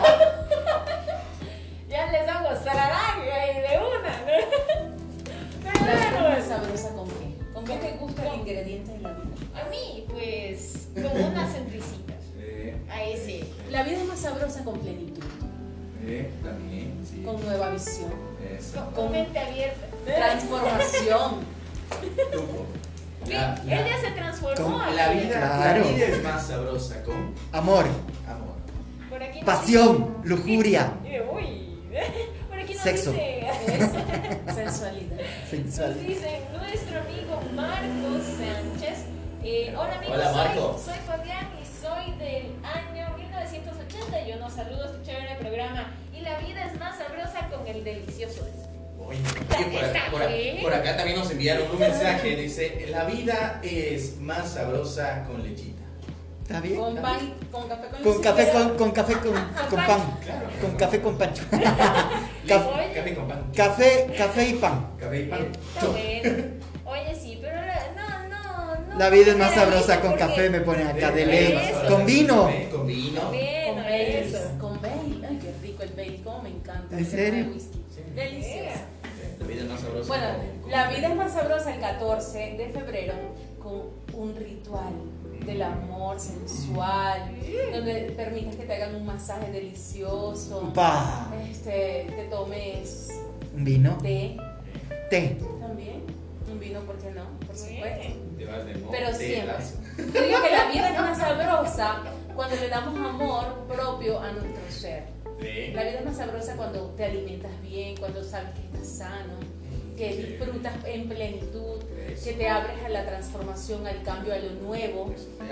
Speaker 4: Ya les hago zararanga y de una. Pero
Speaker 2: ¿La vida es
Speaker 4: bueno,
Speaker 2: más sabrosa con qué? ¿Con qué te gusta el ingrediente de la vida?
Speaker 4: a mí, pues, con unas centricitas.
Speaker 1: Eh,
Speaker 4: Ahí sí.
Speaker 2: La vida es más sabrosa con plenitud,
Speaker 1: eh, también, sí.
Speaker 2: Con nueva visión,
Speaker 1: Eso.
Speaker 4: Con, mente abierta.
Speaker 2: transformación.
Speaker 1: La,
Speaker 4: él
Speaker 1: la-
Speaker 4: ya se transformó.
Speaker 1: con la vida,
Speaker 3: Claro.
Speaker 1: la vida es más sabrosa con
Speaker 3: Amor,
Speaker 1: amor.
Speaker 4: Por aquí
Speaker 3: pasión, lujuria,
Speaker 4: dice- Uy. Por aquí
Speaker 3: Sexo.
Speaker 4: dice.
Speaker 2: Sensualidad.
Speaker 4: Nos dice nuestro amigo Marcos Sánchez. eh, hola amigos,
Speaker 1: Hola, Marco.
Speaker 4: soy, soy Fabián y soy del año 1981. Saludos, qué chévere programa. Más sabrosa con el delicioso.
Speaker 1: Oye, por, acá, por acá- por acá también nos enviaron un mensaje. Dice: La vida es más sabrosa con lechita.
Speaker 3: ¿Está bien?
Speaker 2: Con pan, con café con
Speaker 3: Con
Speaker 2: leche.
Speaker 3: café con, con café con, con pan.
Speaker 1: Claro.
Speaker 3: Con café con pancho.
Speaker 1: Le-
Speaker 3: Caf-
Speaker 1: Café con pan.
Speaker 3: Café, café y pan.
Speaker 1: Café y pan.
Speaker 4: Está bueno. Oye, sí, pero la- no, no, no.
Speaker 3: La vida es más sabrosa con café, me ponen acá de ley. Con vino.
Speaker 1: café, Con vino.
Speaker 4: Bien,
Speaker 2: Con.
Speaker 3: ¿En serio?
Speaker 1: La vida es más sabrosa.
Speaker 2: Bueno, la vida es más sabrosa el 14 de febrero con un ritual del amor sensual, donde permites que te hagan un masaje delicioso,
Speaker 3: Pa.
Speaker 2: este, te tomes
Speaker 3: Un vino.
Speaker 2: té
Speaker 3: Té.
Speaker 2: también, un vino, ¿por qué no? Por supuesto.
Speaker 4: Bien.
Speaker 1: Te vas de moda,
Speaker 2: Pero siempre. Yo digo que la vida es más sabrosa cuando le damos amor propio a nuestro ser.
Speaker 1: Sí.
Speaker 2: La vida es más sabrosa cuando te alimentas bien, cuando sabes que estás sano, que
Speaker 1: Sí.
Speaker 2: disfrutas en plenitud,
Speaker 1: Eso.
Speaker 2: que te abres a la transformación, al cambio, a lo nuevo.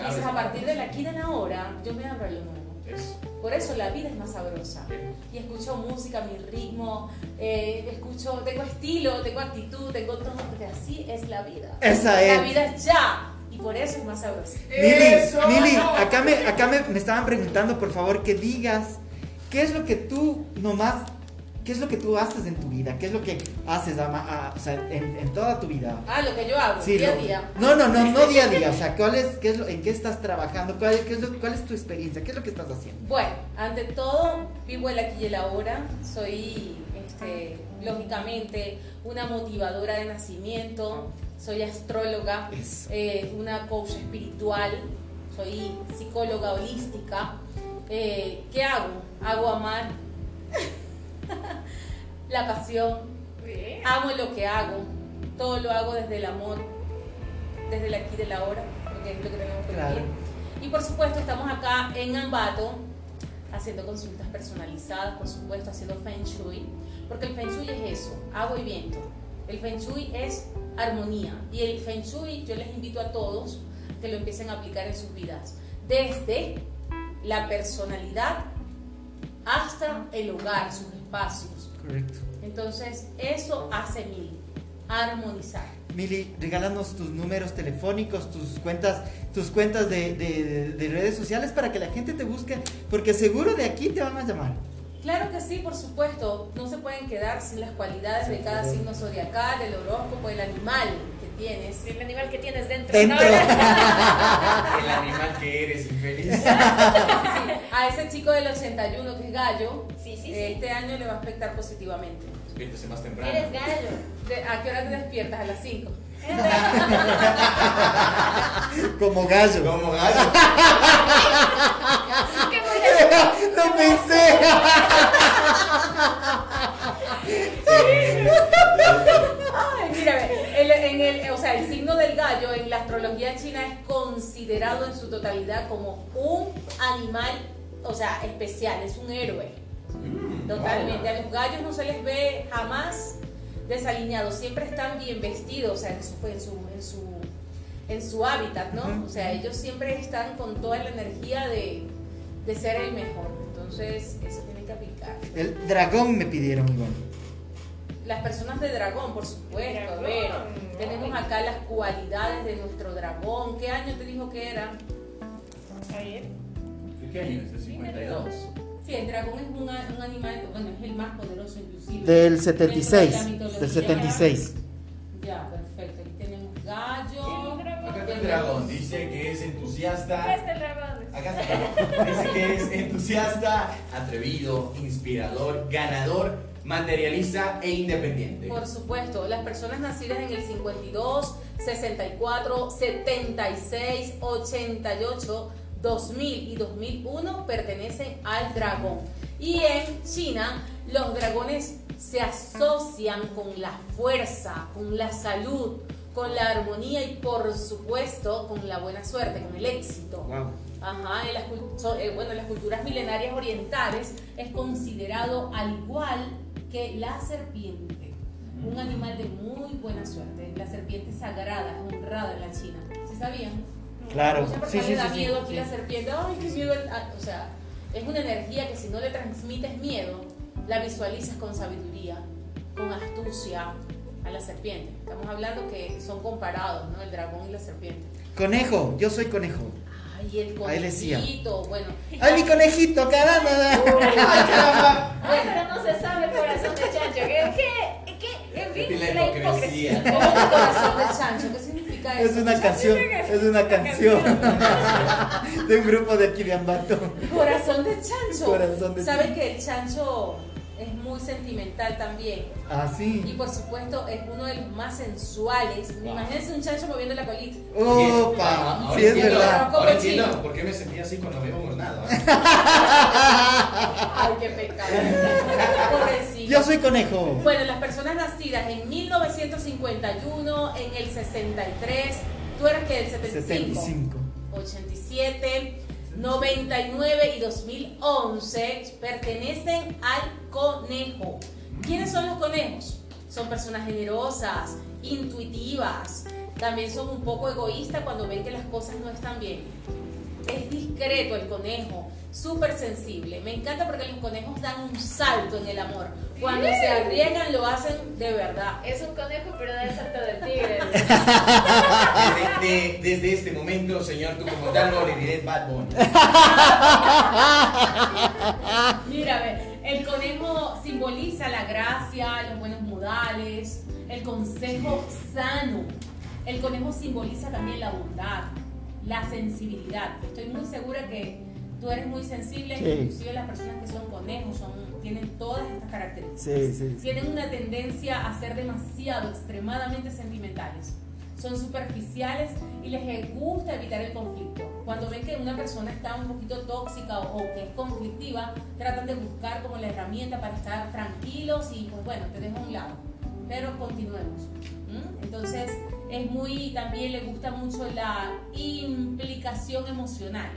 Speaker 2: Dices, a partir de la aquí de la hora, yo me abro a lo nuevo.
Speaker 1: Eso.
Speaker 2: Por eso la vida es más sabrosa. Y escucho música, mi ritmo, eh, escucho, tengo estilo, tengo actitud, tengo todo, porque así es la vida.
Speaker 3: Esa
Speaker 2: La
Speaker 3: es.
Speaker 2: vida es ya, y por eso es más sabrosa.
Speaker 1: Eso.
Speaker 3: Mili, Mili, acá me, acá me, me estaban preguntando, por favor, que digas qué es lo que tú nomás, qué es lo que tú haces en tu vida, qué es lo que haces ama- a- o sea, en, en toda tu vida.
Speaker 2: Ah, lo que yo hago,
Speaker 3: Sí,
Speaker 2: día
Speaker 3: lo-
Speaker 2: a día.
Speaker 3: No, no, no, no día a día, o sea, ¿cuál es, qué es lo, en qué estás trabajando, cuál, qué es lo- cuál es tu experiencia, qué es lo que estás haciendo.
Speaker 2: Bueno, ante todo, vivo el aquí y el ahora. Soy, este, lógicamente, una motivadora de nacimiento. Soy astróloga, eh, una coach espiritual. Soy psicóloga holística. Eh, ¿Qué hago? Hago amar la pasión.
Speaker 4: Bien.
Speaker 2: Amo lo que hago. Todo lo hago desde el amor, desde el aquí y el ahora, porque es lo que tenemos que
Speaker 3: Claro.
Speaker 2: Y por supuesto, estamos acá en Ambato haciendo consultas personalizadas, por supuesto, haciendo Feng Shui, porque el Feng Shui es eso, agua y viento. El Feng Shui es armonía. Y el Feng Shui, yo les invito a todos que lo empiecen a aplicar en sus vidas, desde la personalidad hasta el hogar, sus espacios.
Speaker 3: Correcto.
Speaker 2: Entonces, eso hace mil, armonizar.
Speaker 3: Mili, regálanos tus números telefónicos, tus cuentas, tus cuentas de, de- de redes sociales para que la gente te busque, porque seguro de aquí te van a llamar.
Speaker 2: Claro que sí, por supuesto, no se pueden quedar sin las cualidades de cada signo zodiacal, el horóscopo, el animal tienes.
Speaker 4: El animal que tienes dentro.
Speaker 3: Dentro.
Speaker 4: ¿no?
Speaker 1: El animal que eres, infeliz.
Speaker 2: Sí, a ese chico del 81 que es gallo,
Speaker 4: Sí, sí, sí.
Speaker 2: este año le va a afectar positivamente.
Speaker 1: Despiértese más temprano.
Speaker 4: Eres gallo.
Speaker 2: ¿A qué hora te despiertas? A las 5.
Speaker 3: Como gallo.
Speaker 1: Como gallo.
Speaker 4: ¿Qué voy a hacer?
Speaker 3: ¡Lo pensé!
Speaker 2: El, o sea, el signo del gallo en la astrología china es considerado en su totalidad como un animal, o sea, especial, es un héroe.
Speaker 1: Mm,
Speaker 2: Totalmente.
Speaker 1: wow.
Speaker 2: A los gallos no se les ve jamás desalineados, siempre están bien vestidos, o sea, en su, en su, en su, en su hábitat, ¿no? O sea, ellos siempre están con toda la energía de, de ser el mejor. Entonces, eso tiene que aplicar.
Speaker 3: El dragón me pidieron igual.
Speaker 2: Las personas de dragón, por supuesto. A ver,
Speaker 4: Dragón,
Speaker 2: tenemos acá las cualidades de nuestro dragón. ¿Qué año te dijo que era?
Speaker 4: Ayer.
Speaker 1: ¿De qué año es? ¿De 52?
Speaker 2: Sí, el dragón es un, un animal, bueno, es el más poderoso inclusive.
Speaker 3: Del 76.
Speaker 2: Dentro de.
Speaker 3: Del 76.
Speaker 2: Ya, perfecto. Aquí tenemos gallo.
Speaker 4: El dragón.
Speaker 1: Acá está el dragón, dice que es entusiasta.
Speaker 4: Acá está el dragón.
Speaker 1: Acá está. Dice que es entusiasta, atrevido, inspirador, ganador, materialista e independiente.
Speaker 2: Por supuesto, las personas nacidas en el 52, 64, 76, 88, 2000 y 2001 pertenecen al dragón. Y en China, los dragones se asocian con la fuerza, con la salud, con la armonía y por supuesto con la buena suerte, con el éxito.
Speaker 3: Wow.
Speaker 2: Ajá, en las, eh, bueno, en las culturas milenarias orientales es considerado al igual que la serpiente, un animal de muy buena suerte. La serpiente sagrada, honrada en la China. ¿Sí sabían?
Speaker 3: Claro.
Speaker 2: Muchas
Speaker 3: Sí, sí,
Speaker 2: le da
Speaker 3: sí, sí,
Speaker 2: miedo aquí
Speaker 3: sí.
Speaker 2: la serpiente. Ay, qué miedo. ah, O sea, es una energía que si no le transmites miedo, la visualizas con sabiduría, con astucia a la serpiente. Estamos hablando que son comparados, ¿no? El dragón y la serpiente.
Speaker 3: Conejo, yo soy conejo.
Speaker 2: Ay, el
Speaker 3: Ahí decía.
Speaker 2: conejito, bueno.
Speaker 3: ¡Ay, mi conejito, caramba!
Speaker 1: ¡Ay, caramba!
Speaker 4: Ay, pero no se sabe corazón de chancho. ¿Qué? ¿Qué? ¿Qué? En fin,
Speaker 1: La
Speaker 4: la
Speaker 1: hipocresía.
Speaker 2: ¿Cómo que corazón de chancho? ¿Qué significa eso?
Speaker 3: Es una canción, es una canción de un grupo de aquí de Ambato.
Speaker 2: Corazón de chancho.
Speaker 3: Corazón de
Speaker 2: ¿Saben
Speaker 3: chancho.
Speaker 2: que el chancho es muy sentimental también?
Speaker 3: Ah,
Speaker 2: Y
Speaker 3: sí.
Speaker 2: por supuesto es uno de los más sensuales. Imagínense un chancho moviendo la colita.
Speaker 3: Opa,
Speaker 1: Ahora
Speaker 3: sí es verdad.
Speaker 1: Ahora entiendo por qué me sentía así cuando habíamos nada. ¿eh?
Speaker 2: Ay, qué pecado. Pobrecito.
Speaker 3: Yo soy conejo.
Speaker 2: Bueno, las personas nacidas en 1951, en el 63, tú eras que del 75,
Speaker 3: 75.
Speaker 2: 87, 99 y 2011 pertenecen al conejo. ¿Quiénes son los conejos? Son personas generosas, intuitivas, también son un poco egoístas cuando ven que las cosas no están bien. Es discreto el conejo, súper sensible. Me encanta porque los conejos dan un salto en el amor. Cuando se arriesgan lo hacen de verdad.
Speaker 4: Es un conejo, pero da el salto del tigre.
Speaker 1: Desde, de- desde este momento, señor, tú como tal no le diré Bad Bunny.
Speaker 2: Ver, el conejo simboliza la gracia, los buenos modales, el consejo sano. El conejo simboliza también la bondad, la sensibilidad. Estoy muy segura que tú eres muy sensible,
Speaker 3: Sí.
Speaker 2: inclusive las personas que son conejos son, tienen todas estas características.
Speaker 3: Sí, sí.
Speaker 2: Tienen una tendencia a ser demasiado, extremadamente sentimentales. Son superficiales y les gusta evitar el conflicto. Cuando ven que una persona está un poquito tóxica o, o que es conflictiva, tratan de buscar como la herramienta para estar tranquilos y pues bueno, te dejo a un lado. Pero continuemos. ¿m? Entonces, es muy, también le gusta mucho la implicación emocional.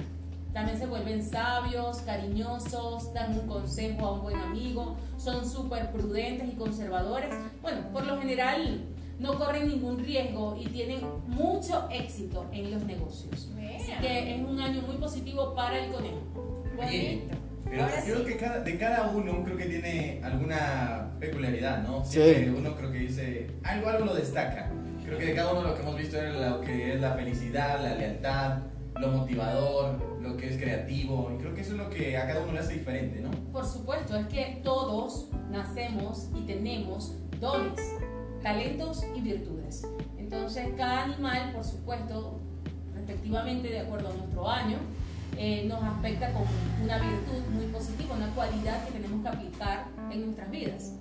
Speaker 2: También se vuelven sabios, cariñosos, dan un consejo a un buen amigo, son súper prudentes y conservadores. Bueno, por lo general no corren ningún riesgo y tienen mucho éxito en los negocios. Así que es un año muy positivo para el conejo.
Speaker 1: Oye, pero
Speaker 4: Ahora
Speaker 1: creo
Speaker 4: sí.
Speaker 1: que cada, de cada uno creo que tiene alguna peculiaridad, ¿no? Siempre
Speaker 3: Sí.
Speaker 1: uno creo que dice, algo, algo lo destaca. Creo que de cada uno lo que hemos visto es lo que es la felicidad, la lealtad, lo motivador, lo que es creativo. Y creo que eso es lo que a cada uno le hace diferente, ¿no?
Speaker 2: Por supuesto, es que todos nacemos y tenemos dones, talentos y virtudes. Entonces, cada animal, por supuesto, respectivamente de acuerdo a nuestro año, eh, nos afecta con una virtud muy positiva, una cualidad que tenemos que aplicar en nuestras vidas.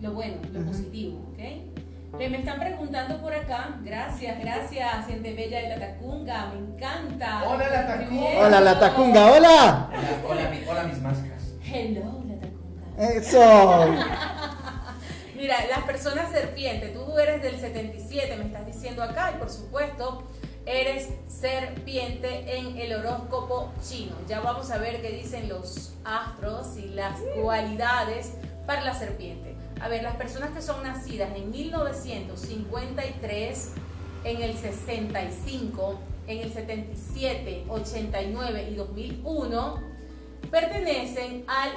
Speaker 2: Lo bueno, lo positivo, ¿ok? Eh, me están preguntando por acá, gracias, gracias, gente bella de la Tacunga, me encanta.
Speaker 1: Hola, la Tacunga.
Speaker 3: Hola, la tacunga, hola.
Speaker 1: Hola, hola, mi- hola mis máscaras.
Speaker 2: Hello, la Tacunga.
Speaker 3: Eso.
Speaker 2: Mira, las personas serpiente, tú eres del 77, me estás diciendo acá, y por supuesto, eres serpiente en el horóscopo chino. Ya vamos a ver qué dicen los astros y las cualidades para la serpiente. A ver, las personas que son nacidas en 1953, en el 65, en el 77, 89 y 2001, pertenecen al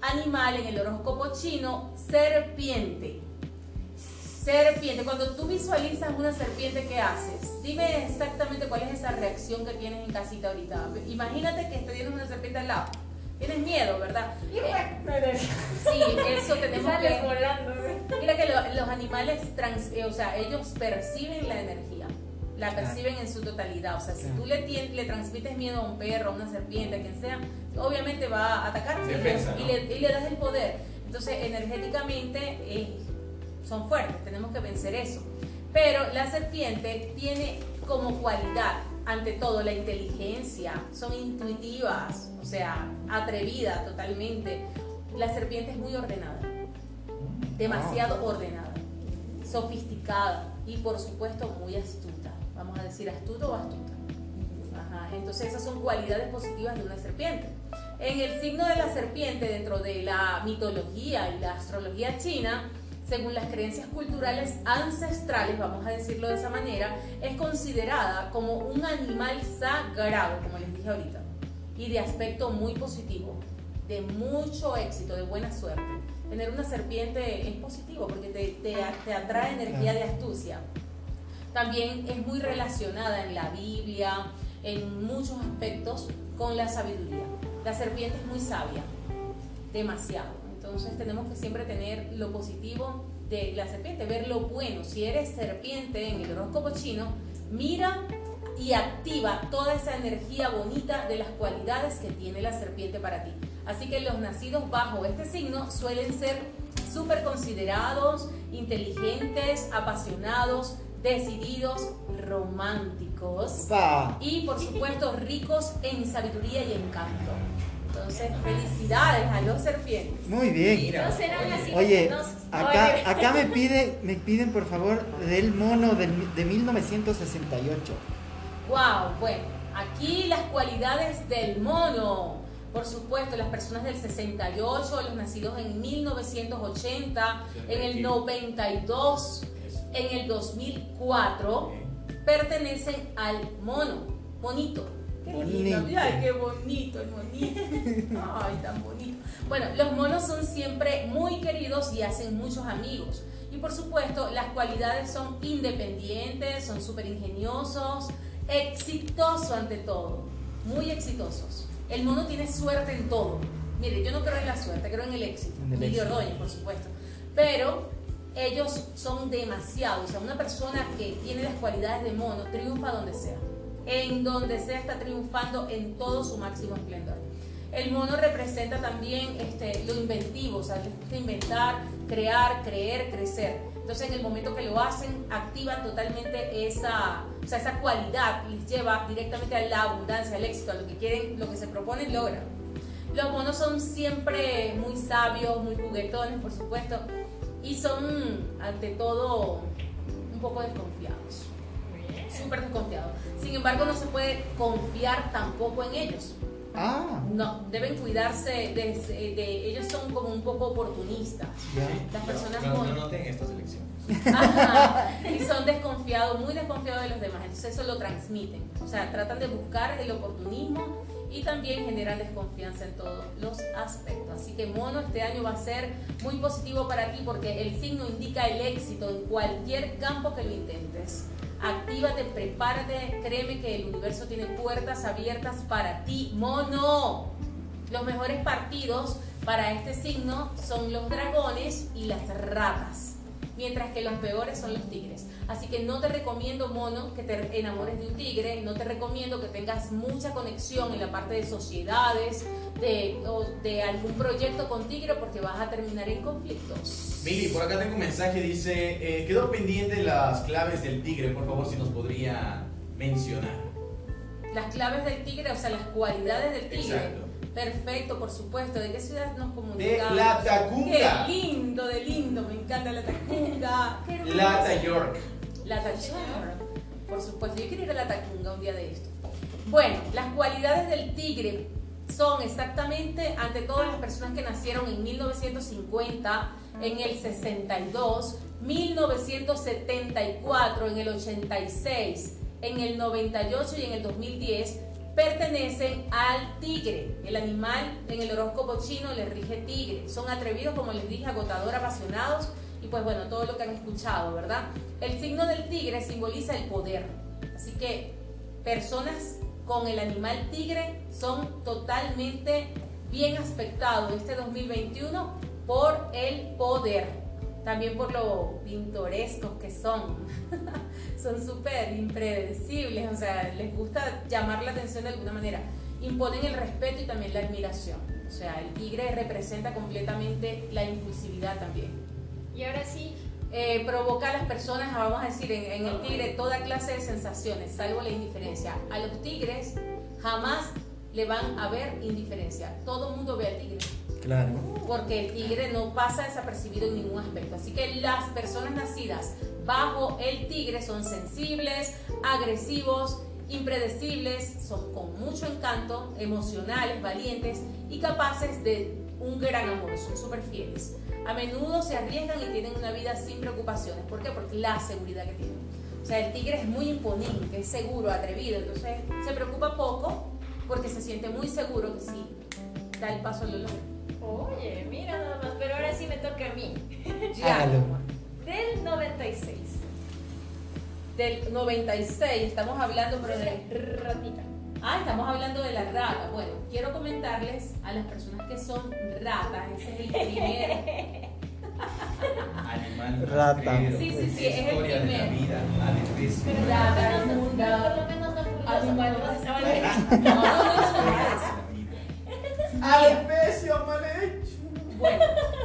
Speaker 2: animal en el horóscopo chino serpiente. Serpiente, cuando tú visualizas una serpiente, ¿qué haces? Dime exactamente cuál es esa reacción que tienes en casita ahorita. Imagínate que te tienes una serpiente al lado. Tienes miedo, ¿verdad? Sí, eso tenemos que...
Speaker 4: volando.
Speaker 2: Mira que lo- los animales, trans- eh, o sea, ellos perciben la energía, la perciben en su totalidad. O sea, si
Speaker 3: Claro.
Speaker 2: tú le, tien- le transmites miedo a un perro, a una serpiente, a quien sea, obviamente va a atacar
Speaker 1: Defensa,
Speaker 2: y,
Speaker 1: ¿no?
Speaker 2: le, y le das el poder. Entonces, energéticamente eh, son fuertes, tenemos que vencer eso. Pero la serpiente tiene como cualidad, ante todo, la inteligencia, son intuitivas, o sea, atrevida totalmente. La serpiente es muy ordenada demasiado ordenada, sofisticada y por supuesto muy astuta. Vamos a decir astuto o astuta. Ajá, Entonces esas son cualidades positivas de una serpiente. En el signo de la serpiente dentro de la mitología y la astrología china, según las creencias culturales ancestrales, vamos a decirlo de esa manera, es considerada como un animal sagrado, como les dije ahorita, y de aspecto muy positivo, de mucho éxito, de buena suerte. Tener una serpiente es positivo porque te, te- te atrae energía de astucia. También es muy relacionada en la Biblia, en muchos aspectos, con la sabiduría. La serpiente es muy sabia, demasiado. Entonces tenemos que siempre tener lo positivo de la serpiente, ver lo bueno. Si eres serpiente en el horóscopo chino, mira y activa toda esa energía bonita de las cualidades que tiene la serpiente para ti. Así que los nacidos bajo este signo suelen ser súper considerados, inteligentes, apasionados, decididos, románticos
Speaker 3: Pa.
Speaker 2: y por supuesto ricos en sabiduría y encanto. Entonces, felicidades a los serpientes.
Speaker 3: Muy bien.
Speaker 1: Mira,
Speaker 4: No serán así.
Speaker 3: Oye,
Speaker 4: no-
Speaker 3: acá, acá me pide, me piden por favor del mono del- de 1968.
Speaker 2: Wow, bueno, aquí las cualidades del mono. Por supuesto, las personas del 68, los nacidos en 1980, en el 92, en el 2004, pertenecen al mono, monito. Qué
Speaker 3: Bonito.
Speaker 2: mira qué bonito el monito. Ay, tan bonito. Bueno, los monos son siempre muy queridos y hacen muchos amigos. Y por supuesto, las cualidades son independientes, son súper ingeniosos, exitosos ante todo, muy exitosos. El mono tiene suerte en todo. Mire, yo no creo en la suerte, creo en el éxito.
Speaker 3: En el
Speaker 2: Miguel
Speaker 3: éxito.
Speaker 2: Ordóñez, por supuesto. Pero ellos son demasiados. O sea, una persona que tiene las cualidades de mono triunfa donde sea. En donde sea está triunfando en todo su máximo esplendor. El mono representa también este, lo inventivo, o sea, les gusta inventar, crear, creer, crecer. Entonces, en el momento que lo hacen, activan totalmente esa, o sea, esa cualidad, les lleva directamente a la abundancia, al éxito, a lo que quieren, lo que se proponen, logran. Los monos son siempre muy sabios, muy juguetones, por supuesto, y son, ante todo, un poco desconfiados. Súper desconfiados. Sin embargo, no se puede confiar tampoco en ellos.
Speaker 3: Ah,
Speaker 2: No, deben cuidarse de, de- ellos son como un poco oportunistas. Las personas
Speaker 1: no, no noté en estas elecciones.
Speaker 2: Ajá, y son desconfiados, muy desconfiados de los demás. Entonces eso lo transmiten. O sea, tratan de buscar el oportunismo y también generan desconfianza en todos los aspectos. Así que Mono este año va a ser muy positivo para ti porque el signo indica el éxito en cualquier campo que lo intentes. Actívate, prepárate, créeme que el universo tiene puertas abiertas para ti, Mono. Los mejores partidos para este signo son los dragones y las ratas, mientras que los peores son los tigres. Así que no te recomiendo, mono, que te enamores de un tigre, no te recomiendo que tengas mucha conexión en la parte de sociedades, de, o de algún proyecto con tigre, porque vas a terminar en conflictos.
Speaker 1: Mili, por acá tengo un mensaje, dice, eh, quedó pendiente las claves del tigre, por favor, si nos podría mencionar.
Speaker 2: Las claves del tigre, o sea, las cualidades del tigre.
Speaker 1: Exacto.
Speaker 2: Perfecto, por supuesto. ¿De qué ciudad nos
Speaker 1: De
Speaker 2: comunicamos?
Speaker 1: la Tacunga.
Speaker 2: Qué lindo, de lindo, me encanta la Tacunga.
Speaker 1: Lata York.
Speaker 2: La Tacunga. Por supuesto, yo quiero ir a la Tacunga un día de esto. Bueno, las cualidades del tigre son exactamente, ante todas las personas que nacieron en 1950, en el 62, 1974, en el 86, en el 98 y en el 2010 pertenecen al tigre. El animal en el horóscopo chino le rige tigre. Son atrevidos, como les dije, agotador, apasionados y pues bueno, todo lo que han escuchado, ¿verdad? El signo del tigre simboliza el poder. Así que personas con el animal tigre son totalmente bien aspectados este 2021 por el poder también por lo pintorescos que son. son súper impredecibles, o sea, les gusta llamar la atención de alguna manera. Imponen el respeto y también la admiración. O sea, el tigre representa completamente la impulsividad también.
Speaker 4: Y ahora sí.
Speaker 2: Eh, provoca a las personas, vamos a decir, en, en el tigre toda clase de sensaciones, salvo la indiferencia. A los tigres jamás le van a ver indiferencia. Todo el mundo ve al tigre
Speaker 3: Claro.
Speaker 2: Porque el tigre no pasa desapercibido en ningún aspecto. Así que las personas nacidas bajo el tigre son sensibles, agresivos, impredecibles, son con mucho encanto, emocionales, valientes y capaces de un gran amor, son súper fieles. A menudo se arriesgan y tienen una vida sin preocupaciones. ¿Por qué? Porque la seguridad que tienen. O sea, el tigre es muy imponente, es seguro, atrevido, entonces se preocupa poco porque se siente muy seguro que sí da el paso al dolor.
Speaker 4: Oye, mira nada más, pero ahora sí me toca a mí.
Speaker 2: Ya.
Speaker 4: Del 96.
Speaker 2: Del 96, estamos hablando pero de
Speaker 4: ratita.
Speaker 2: Ah, estamos hablando de la rata. Bueno, quiero comentarles a las personas que son ratas, ese es el primer
Speaker 1: Animal
Speaker 3: Rata.
Speaker 2: Sí, sí, sí, es el
Speaker 1: historia de la
Speaker 2: primero.
Speaker 1: vida.
Speaker 4: Pero
Speaker 2: Rata,
Speaker 4: por lo menos,
Speaker 2: inmunda.
Speaker 4: por lo menos no
Speaker 2: Animal. No, no, no, eso no es.
Speaker 1: ¡Alpecio mal hecho!
Speaker 2: Bueno,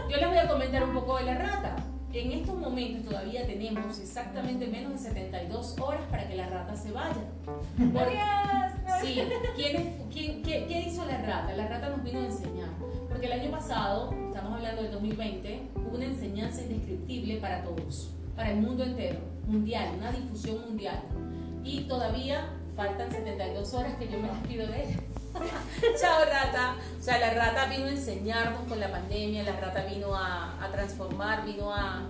Speaker 2: yo les voy a comentar un poco de la rata. En estos momentos todavía tenemos exactamente menos de 72 horas para que la rata se vaya. Porque-. Sí, ¿quién es- quién- qué, qué hizo la rata? La rata nos vino a enseñar. Porque el año pasado, estamos hablando del 2020, hubo una enseñanza indescriptible para todos, para el mundo entero, mundial, una difusión mundial. Y todavía faltan 72 horas que yo me despido de ella. Chao rata. O sea, la rata vino a enseñarnos con la pandemia, la rata vino a, transformar, vino a,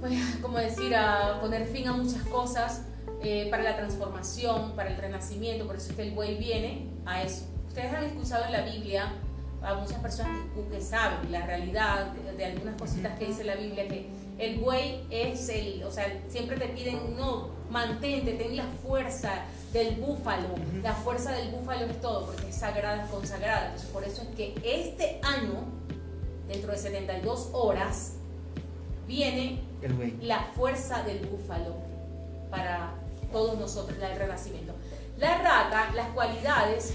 Speaker 2: pues, como decir, a poner fin a muchas cosas eh, para la transformación, para el renacimiento. Por eso es que el buey viene a eso. Ustedes han escuchado en la Biblia a muchas personas que, que saben la realidad de, de algunas cositas que dice la Biblia, que el buey es el, o sea, siempre te piden, no, mantente, ten la fuerza del búfalo. La fuerza del búfalo es todo, porque es sagrada, es consagrada. Entonces, por eso es que este año, dentro de 72 horas, viene
Speaker 3: El güey.
Speaker 2: la fuerza del búfalo para todos nosotros, del renacimiento. La rata, las cualidades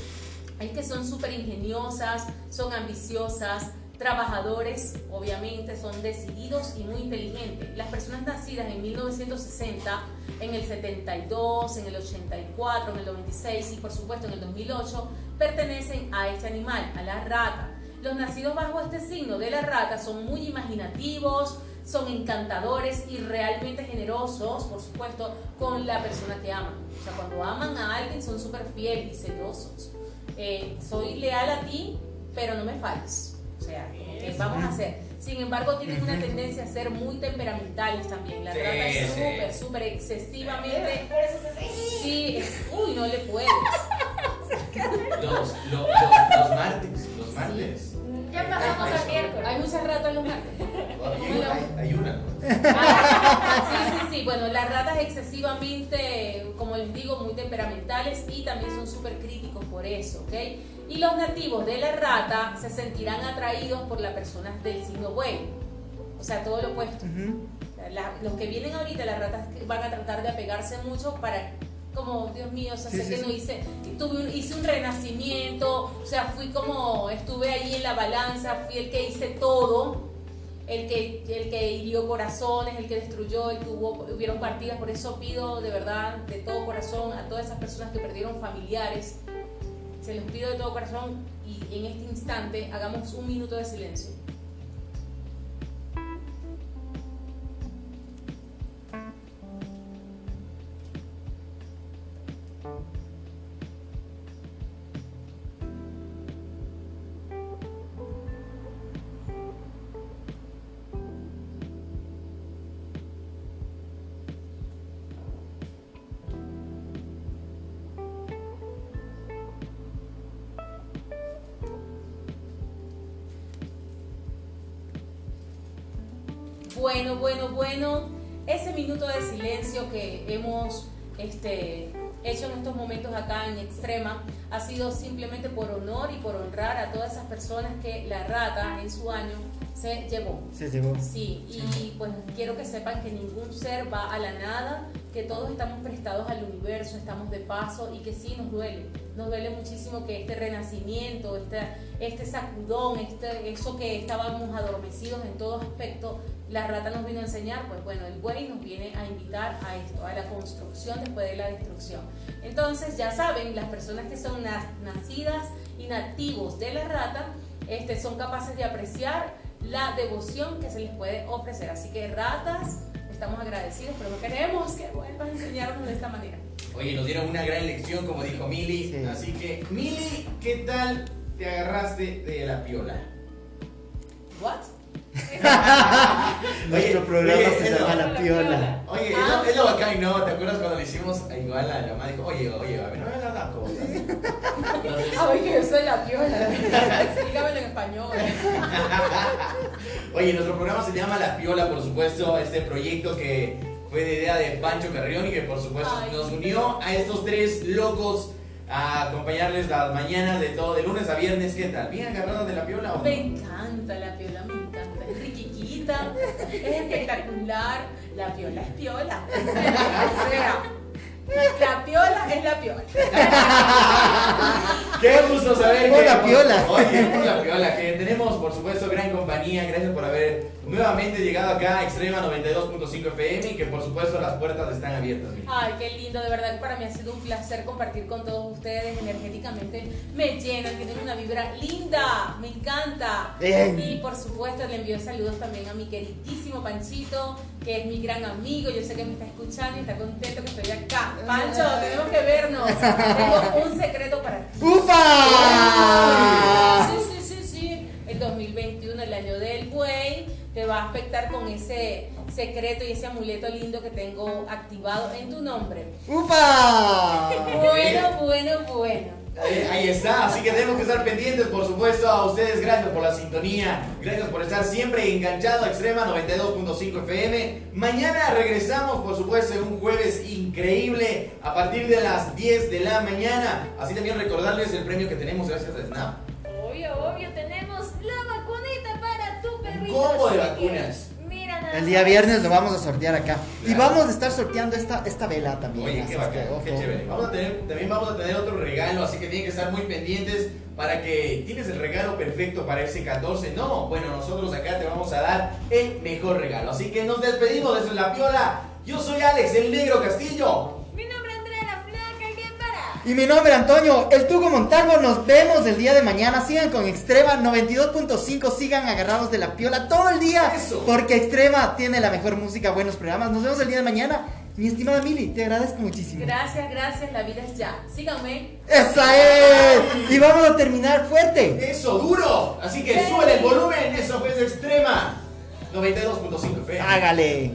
Speaker 2: es que son súper ingeniosas, son ambiciosas, trabajadores, obviamente, son decididos y muy inteligentes. Las personas nacidas en 1960, en el 72, en el 84, en el 96 y por supuesto en el 2008, pertenecen a este animal, a la rata. Los nacidos bajo este signo de la rata son muy imaginativos, son encantadores y realmente generosos, por supuesto, con la persona que aman. O sea, cuando aman a alguien son súper fieles y celosos. Eh, soy leal a ti, pero no me falles. O sea, como que vamos a hacer. Sin embargo, tienen una tendencia a ser muy temperamentales también. La
Speaker 1: Sí,
Speaker 2: rata es
Speaker 1: sí.
Speaker 2: súper, súper excesivamente.
Speaker 4: Por eso se sí.
Speaker 2: Sí, es, uy, no le puedes.
Speaker 1: Los, los, los, los martes, los martes.
Speaker 4: Ya pasamos al miércoles.
Speaker 2: Hay muchas ratas los martes.
Speaker 1: Todavía hay, hay una.
Speaker 2: Ah, sí, sí, sí. Bueno, las ratas excesivamente, como les digo, muy temperamentales y también son súper críticos por eso, ¿ok? Y los nativos de la rata se sentirán atraídos por las personas del signo buey. O sea, todo lo opuesto.
Speaker 3: Ujú.
Speaker 2: La- los que vienen ahorita, las ratas van a tratar de apegarse mucho para, como, Dios mío, o sea,
Speaker 3: Sí,
Speaker 2: sé
Speaker 3: sí,
Speaker 2: que
Speaker 3: sí.
Speaker 2: no hice, tuve un- hice un renacimiento, o sea, fui como, estuve ahí en la balanza, fui el que hice todo, el que, el que hirió corazones, el que destruyó, el que hubieron partidas, por eso pido de verdad, de todo corazón, a todas esas personas que perdieron familiares, se los pido de todo corazón y en este instante hagamos un minuto de silencio. Sido simplemente por honor y por honrar a todas esas personas que la rata en su año se llevó.
Speaker 3: Se llevó.
Speaker 2: Sí, y pues quiero que sepan que ningún ser va a la nada, que todos estamos prestados al universo, estamos de paso y que sí nos duele. Nos duele muchísimo que este renacimiento, este, este sacudón, este, eso que estábamos adormecidos en todo aspecto, la rata nos vino a enseñar, pues bueno, el buey nos viene a invitar a esto, a la construcción después de la destrucción. Entonces, ya saben, las personas que son na- nacidas y nativos de la rata, este, son capaces de apreciar la devoción que se les puede ofrecer. Así que ratas, estamos agradecidos, pero no queremos que vuelvan a enseñarnos de esta manera.
Speaker 1: Oye, nos dieron una gran lección, como dijo Mili.
Speaker 3: Sí.
Speaker 1: Así que, Mili, ¿qué tal te agarraste de la piola?
Speaker 2: ¿What?
Speaker 3: Nuestro
Speaker 1: Oye,
Speaker 3: programa
Speaker 1: oye,
Speaker 3: se llama La Piola.
Speaker 1: Oye, es
Speaker 2: Ah.
Speaker 1: lo- es lo bacán, ¿no? ¿Te acuerdas cuando le hicimos a igual a la mamá? Dijo, oye, oye, a ver, no me la da cosa. Entonces,
Speaker 2: Ay, que yo soy la piola. Dígamelo en español.
Speaker 1: Oye, nuestro programa se llama La Piola, por supuesto, este proyecto que fue de idea de Pancho Carrión y que por supuesto
Speaker 2: Ay.
Speaker 1: nos unió a estos tres locos a acompañarles las mañanas de todo, de lunes a viernes. ¿Qué tal? ¿Bien agarrados de la piola o no?
Speaker 2: Me encanta la piola, me es espectacular. La piola es piola. O sea, la piola es la piola.
Speaker 1: Qué gusto saber
Speaker 3: Por
Speaker 1: que
Speaker 3: la piola.
Speaker 1: Oye, por la piola, que tenemos por supuesto gran compañía. Gracias por haber nuevamente llegado acá a Extrema 92.5 FM y que por supuesto las puertas están abiertas. mira.
Speaker 2: Ay, qué lindo, de verdad que para mí ha sido un placer compartir con todos ustedes. Energéticamente me llenan, tienen una vibra linda, me encanta.
Speaker 3: Bien.
Speaker 2: Y por supuesto le envío saludos también a mi queridísimo Panchito, que es mi gran amigo. Yo sé que me está escuchando y está contento que estoy acá. Pancho, tenemos que vernos. Tengo un secreto para ti.
Speaker 3: ¡Upa!
Speaker 2: Sí, sí, sí, sí. El 2021, el año del buey, te va a afectar con ese secreto y ese amuleto lindo que tengo activado en tu nombre.
Speaker 3: ¡Upa!
Speaker 2: Bueno, bueno, bueno.
Speaker 1: Ahí está, así que tenemos que estar pendientes, por supuesto, a ustedes. Gracias por la sintonía, gracias por estar siempre enganchado a Extrema 92.5 FM. Mañana regresamos, por supuesto, en un jueves increíble a partir de las 10 de la mañana. Así también recordarles el premio que tenemos gracias a Snap.
Speaker 4: Obvio, obvio, tenemos la vacunita para tu perrito.
Speaker 1: combo de vacunas.
Speaker 3: El día viernes lo vamos a sortear acá. Y vamos a estar sorteando esta, esta vela también.
Speaker 1: Oye, qué bacán,
Speaker 3: que,
Speaker 1: qué chévere. Vamos a tener, también vamos a tener otro regalo, así que tienen que estar muy pendientes para que tienes el regalo perfecto para ese 14. No, bueno, nosotros acá te vamos a dar el mejor regalo. Así que nos despedimos desde La Piola. Yo soy Alex, el negro Castillo.
Speaker 3: Y mi nombre Antonio, el Tugo Montalvo. Nos vemos el día de mañana. Sigan con Extrema 92.5. Sigan agarrados de la piola todo el día.
Speaker 1: Eso.
Speaker 3: Porque Extrema tiene la mejor música, buenos programas. Nos vemos el día de mañana. Mi estimada Mili, te agradezco muchísimo.
Speaker 2: Gracias, gracias, la vida es ya. Síganme.
Speaker 3: ¡Esa es! Y vamos a terminar fuerte.
Speaker 1: Eso, duro. Así que
Speaker 2: Sí.
Speaker 1: sube el volumen. Eso fue Extrema 92.5 FM.
Speaker 3: Hágale.